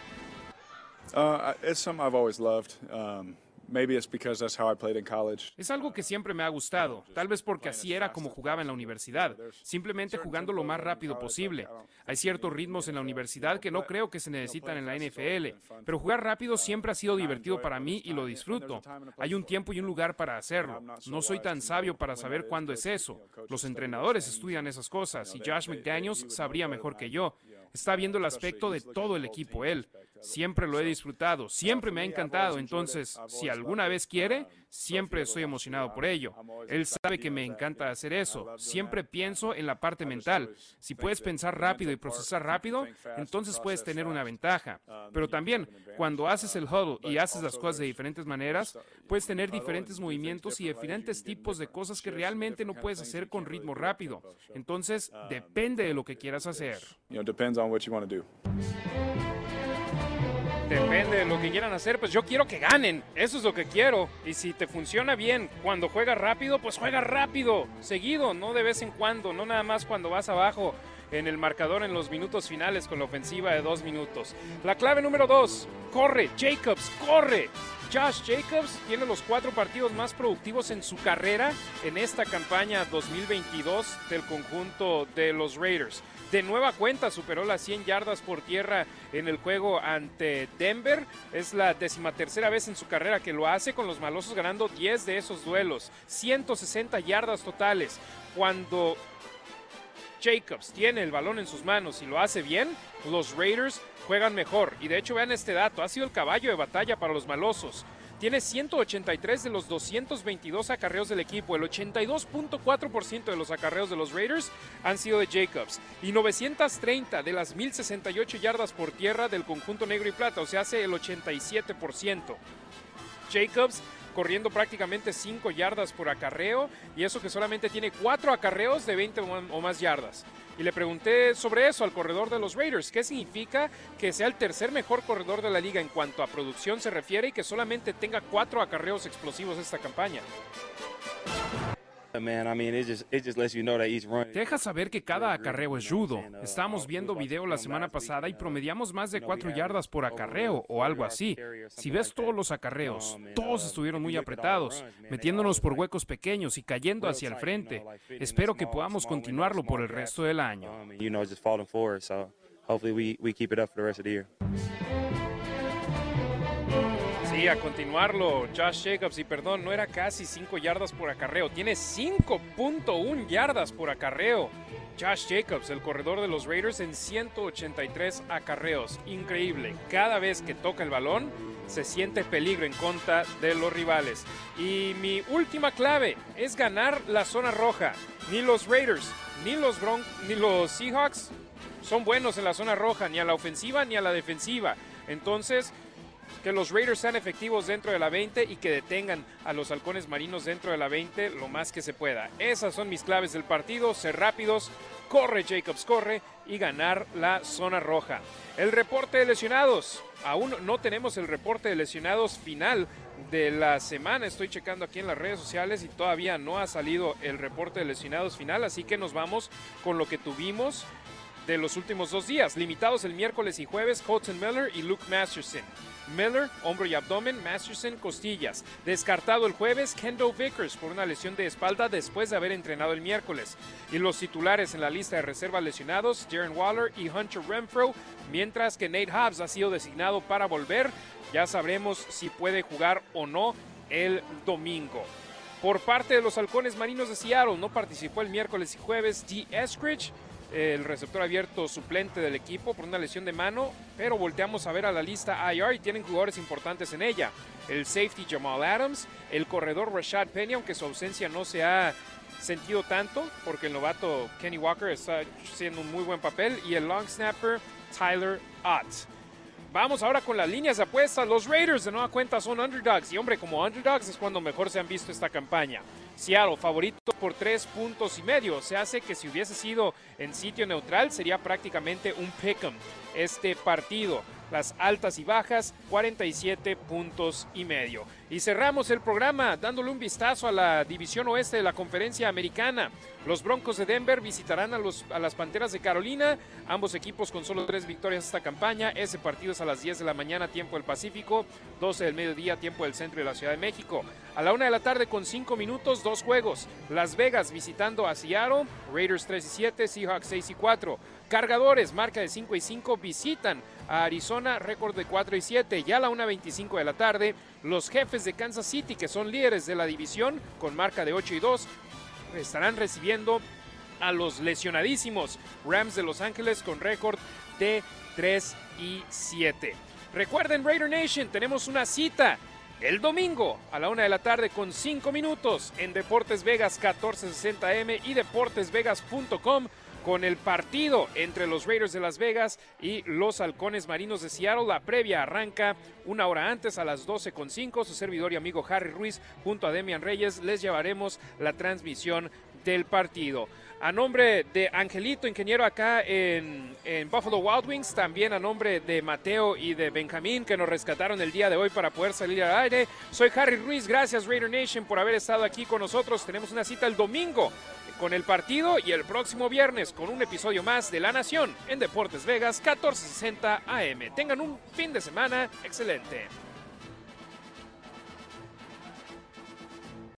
[SPEAKER 13] Uh, it's something I've always loved. Um,
[SPEAKER 3] es algo que siempre me ha gustado, tal vez porque así era como jugaba en la universidad, simplemente jugando lo más rápido posible. Hay ciertos ritmos en la universidad que no creo que se necesitan en la NFL, pero jugar rápido siempre ha sido divertido para mí y lo disfruto. Hay un tiempo y un lugar para hacerlo. No soy tan sabio para saber cuándo es eso. Los entrenadores estudian esas cosas y Josh McDaniels sabría mejor que yo. Está viendo el aspecto de todo el equipo él. Siempre lo he disfrutado, siempre me ha encantado, entonces si alguna vez quiere, siempre estoy emocionado por ello. Él sabe que me encanta hacer eso, siempre pienso en la parte mental. Si puedes pensar rápido y procesar rápido, entonces puedes tener una ventaja. Pero también, cuando haces el huddle y haces las cosas de diferentes maneras, puedes tener diferentes movimientos y diferentes tipos de cosas que realmente no puedes hacer con ritmo rápido. Entonces, depende de lo que quieras hacer.
[SPEAKER 1] Depende de lo que quieran hacer, pues yo quiero que ganen, eso es lo que quiero. Y si te funciona bien cuando juegas rápido, pues juega rápido, seguido, no de vez en cuando, no nada más cuando vas abajo en el marcador en los minutos finales con la ofensiva de dos minutos. La clave número dos, corre, Jacobs, corre. Josh Jacobs tiene los cuatro partidos más productivos en su carrera en esta campaña 2022 del conjunto de los Raiders. De nueva cuenta superó las 100 yardas por tierra en el juego ante Denver. Es la decimatercera vez en su carrera que lo hace con los malosos ganando 10 de esos duelos. 160 yardas totales. Cuando Jacobs tiene el balón en sus manos y lo hace bien, los Raiders juegan mejor. Y de hecho vean este dato, ha sido el caballo de batalla para los malosos. Tiene 183 de los 222 acarreos del equipo. El 82.4% de los acarreos de los Raiders han sido de Jacobs. Y 930 de las 1068 yardas por tierra del conjunto negro y plata. O sea, hace el 87%. Jacobs corriendo prácticamente 5 yardas por acarreo y eso que solamente tiene 4 acarreos de 20 o más yardas. Y le pregunté sobre eso al corredor de los Raiders, qué significa que sea el tercer mejor corredor de la liga en cuanto a producción se refiere y que solamente tenga 4 acarreos explosivos esta campaña.
[SPEAKER 12] Deja saber que cada acarreo es rudo. Estábamos viendo video la semana pasada y promediamos más de 4 yardas por acarreo o algo así. Si ves todos los acarreos, todos estuvieron muy apretados, metiéndonos por huecos pequeños y cayendo hacia el frente. Espero que podamos continuarlo por el resto del año.
[SPEAKER 1] Sí, a continuarlo, Josh Jacobs, y perdón, no era casi 5 yardas por acarreo, tiene 5.1 yardas por acarreo. Josh Jacobs, el corredor de los Raiders, en 183 acarreos. Increíble. Cada vez que toca el balón, se siente peligro en contra de los rivales. Y mi última clave es ganar la zona roja. Ni los Raiders, ni los, Bron ni los Seahawks son buenos en la zona roja, ni a la ofensiva ni a la defensiva. Entonces, que los Raiders sean efectivos dentro de la 20 y que detengan a los halcones marinos dentro de la 20 lo más que se pueda. Esas son mis claves del partido, ser rápidos, corre Jacobs, corre y ganar la zona roja. El reporte de lesionados. Aún no tenemos el reporte de lesionados final de la semana. Estoy checando aquí en las redes sociales y todavía no ha salido el reporte de lesionados final, así que nos vamos con lo que tuvimos de los últimos dos días, limitados el miércoles y jueves, Colton Miller y Luke Masterson. Miller, hombro y abdomen, Masterson, costillas. Descartado el jueves, Kendall Vickers por una lesión de espalda después de haber entrenado el miércoles. Y los titulares en la lista de reserva lesionados, Darren Waller y Hunter Renfro, mientras que Nate Hobbs ha sido designado para volver. Ya sabremos si puede jugar o no el domingo. Por parte de los halcones marinos de Seattle, no participó el miércoles y jueves D. Eskridge el receptor abierto suplente del equipo por una lesión de mano, pero volteamos a ver a la lista IR y tienen jugadores importantes en ella. El safety Jamal Adams, el corredor Rashad Penny, aunque su ausencia no se ha sentido tanto, porque el novato Kenny Walker está haciendo un muy buen papel, y el long snapper Tyler Ott. Vamos ahora con las líneas de apuestas. Los Raiders de nueva cuenta son underdogs. Y hombre, como underdogs es cuando mejor se han visto esta campaña. Seattle, favorito por tres puntos y medio. Se hace que si hubiese sido en sitio neutral sería prácticamente un pick'em este partido las altas y bajas, 47 puntos y medio. Y cerramos el programa dándole un vistazo a la división oeste de la conferencia americana. Los Broncos de Denver visitarán a, los, a las Panteras de Carolina, ambos equipos con solo tres victorias esta campaña. Ese partido es a las 10 de la mañana, tiempo del Pacífico, 12 del mediodía, tiempo del centro de la Ciudad de México. A la una de la tarde con 5 minutos, dos juegos. Las Vegas visitando a Seattle, Raiders 3 y 7, Seahawks 6 y 4. Cargadores, marca de 5 y 5, visitan a Arizona, récord de 4 y 7. Ya a la 1.25 de la tarde, los jefes de Kansas City, que son líderes de la división, con marca de 8 y 2, estarán recibiendo a los lesionadísimos Rams de Los Ángeles con récord de 3 y 7. Recuerden, Raider Nation, tenemos una cita el domingo a la 1 de la tarde con 5 minutos en Deportes Vegas 1460M y deportesvegas.com con el partido entre los Raiders de Las Vegas y los Halcones Marinos de Seattle. La previa arranca una hora antes a las 12.5. Su servidor y amigo Harry Ruiz junto a Demian Reyes les llevaremos la transmisión del partido. A nombre de Angelito, ingeniero acá en, en, Buffalo Wild Wings, también a nombre de Mateo y de Benjamín que nos rescataron el día de hoy para poder salir al aire. Soy Harry Ruiz, gracias Raider Nation por haber estado aquí con nosotros. Tenemos una cita el domingo con el partido y el próximo viernes con un episodio más de La Nación en Deportes Vegas 1460 AM. Tengan un fin de semana excelente.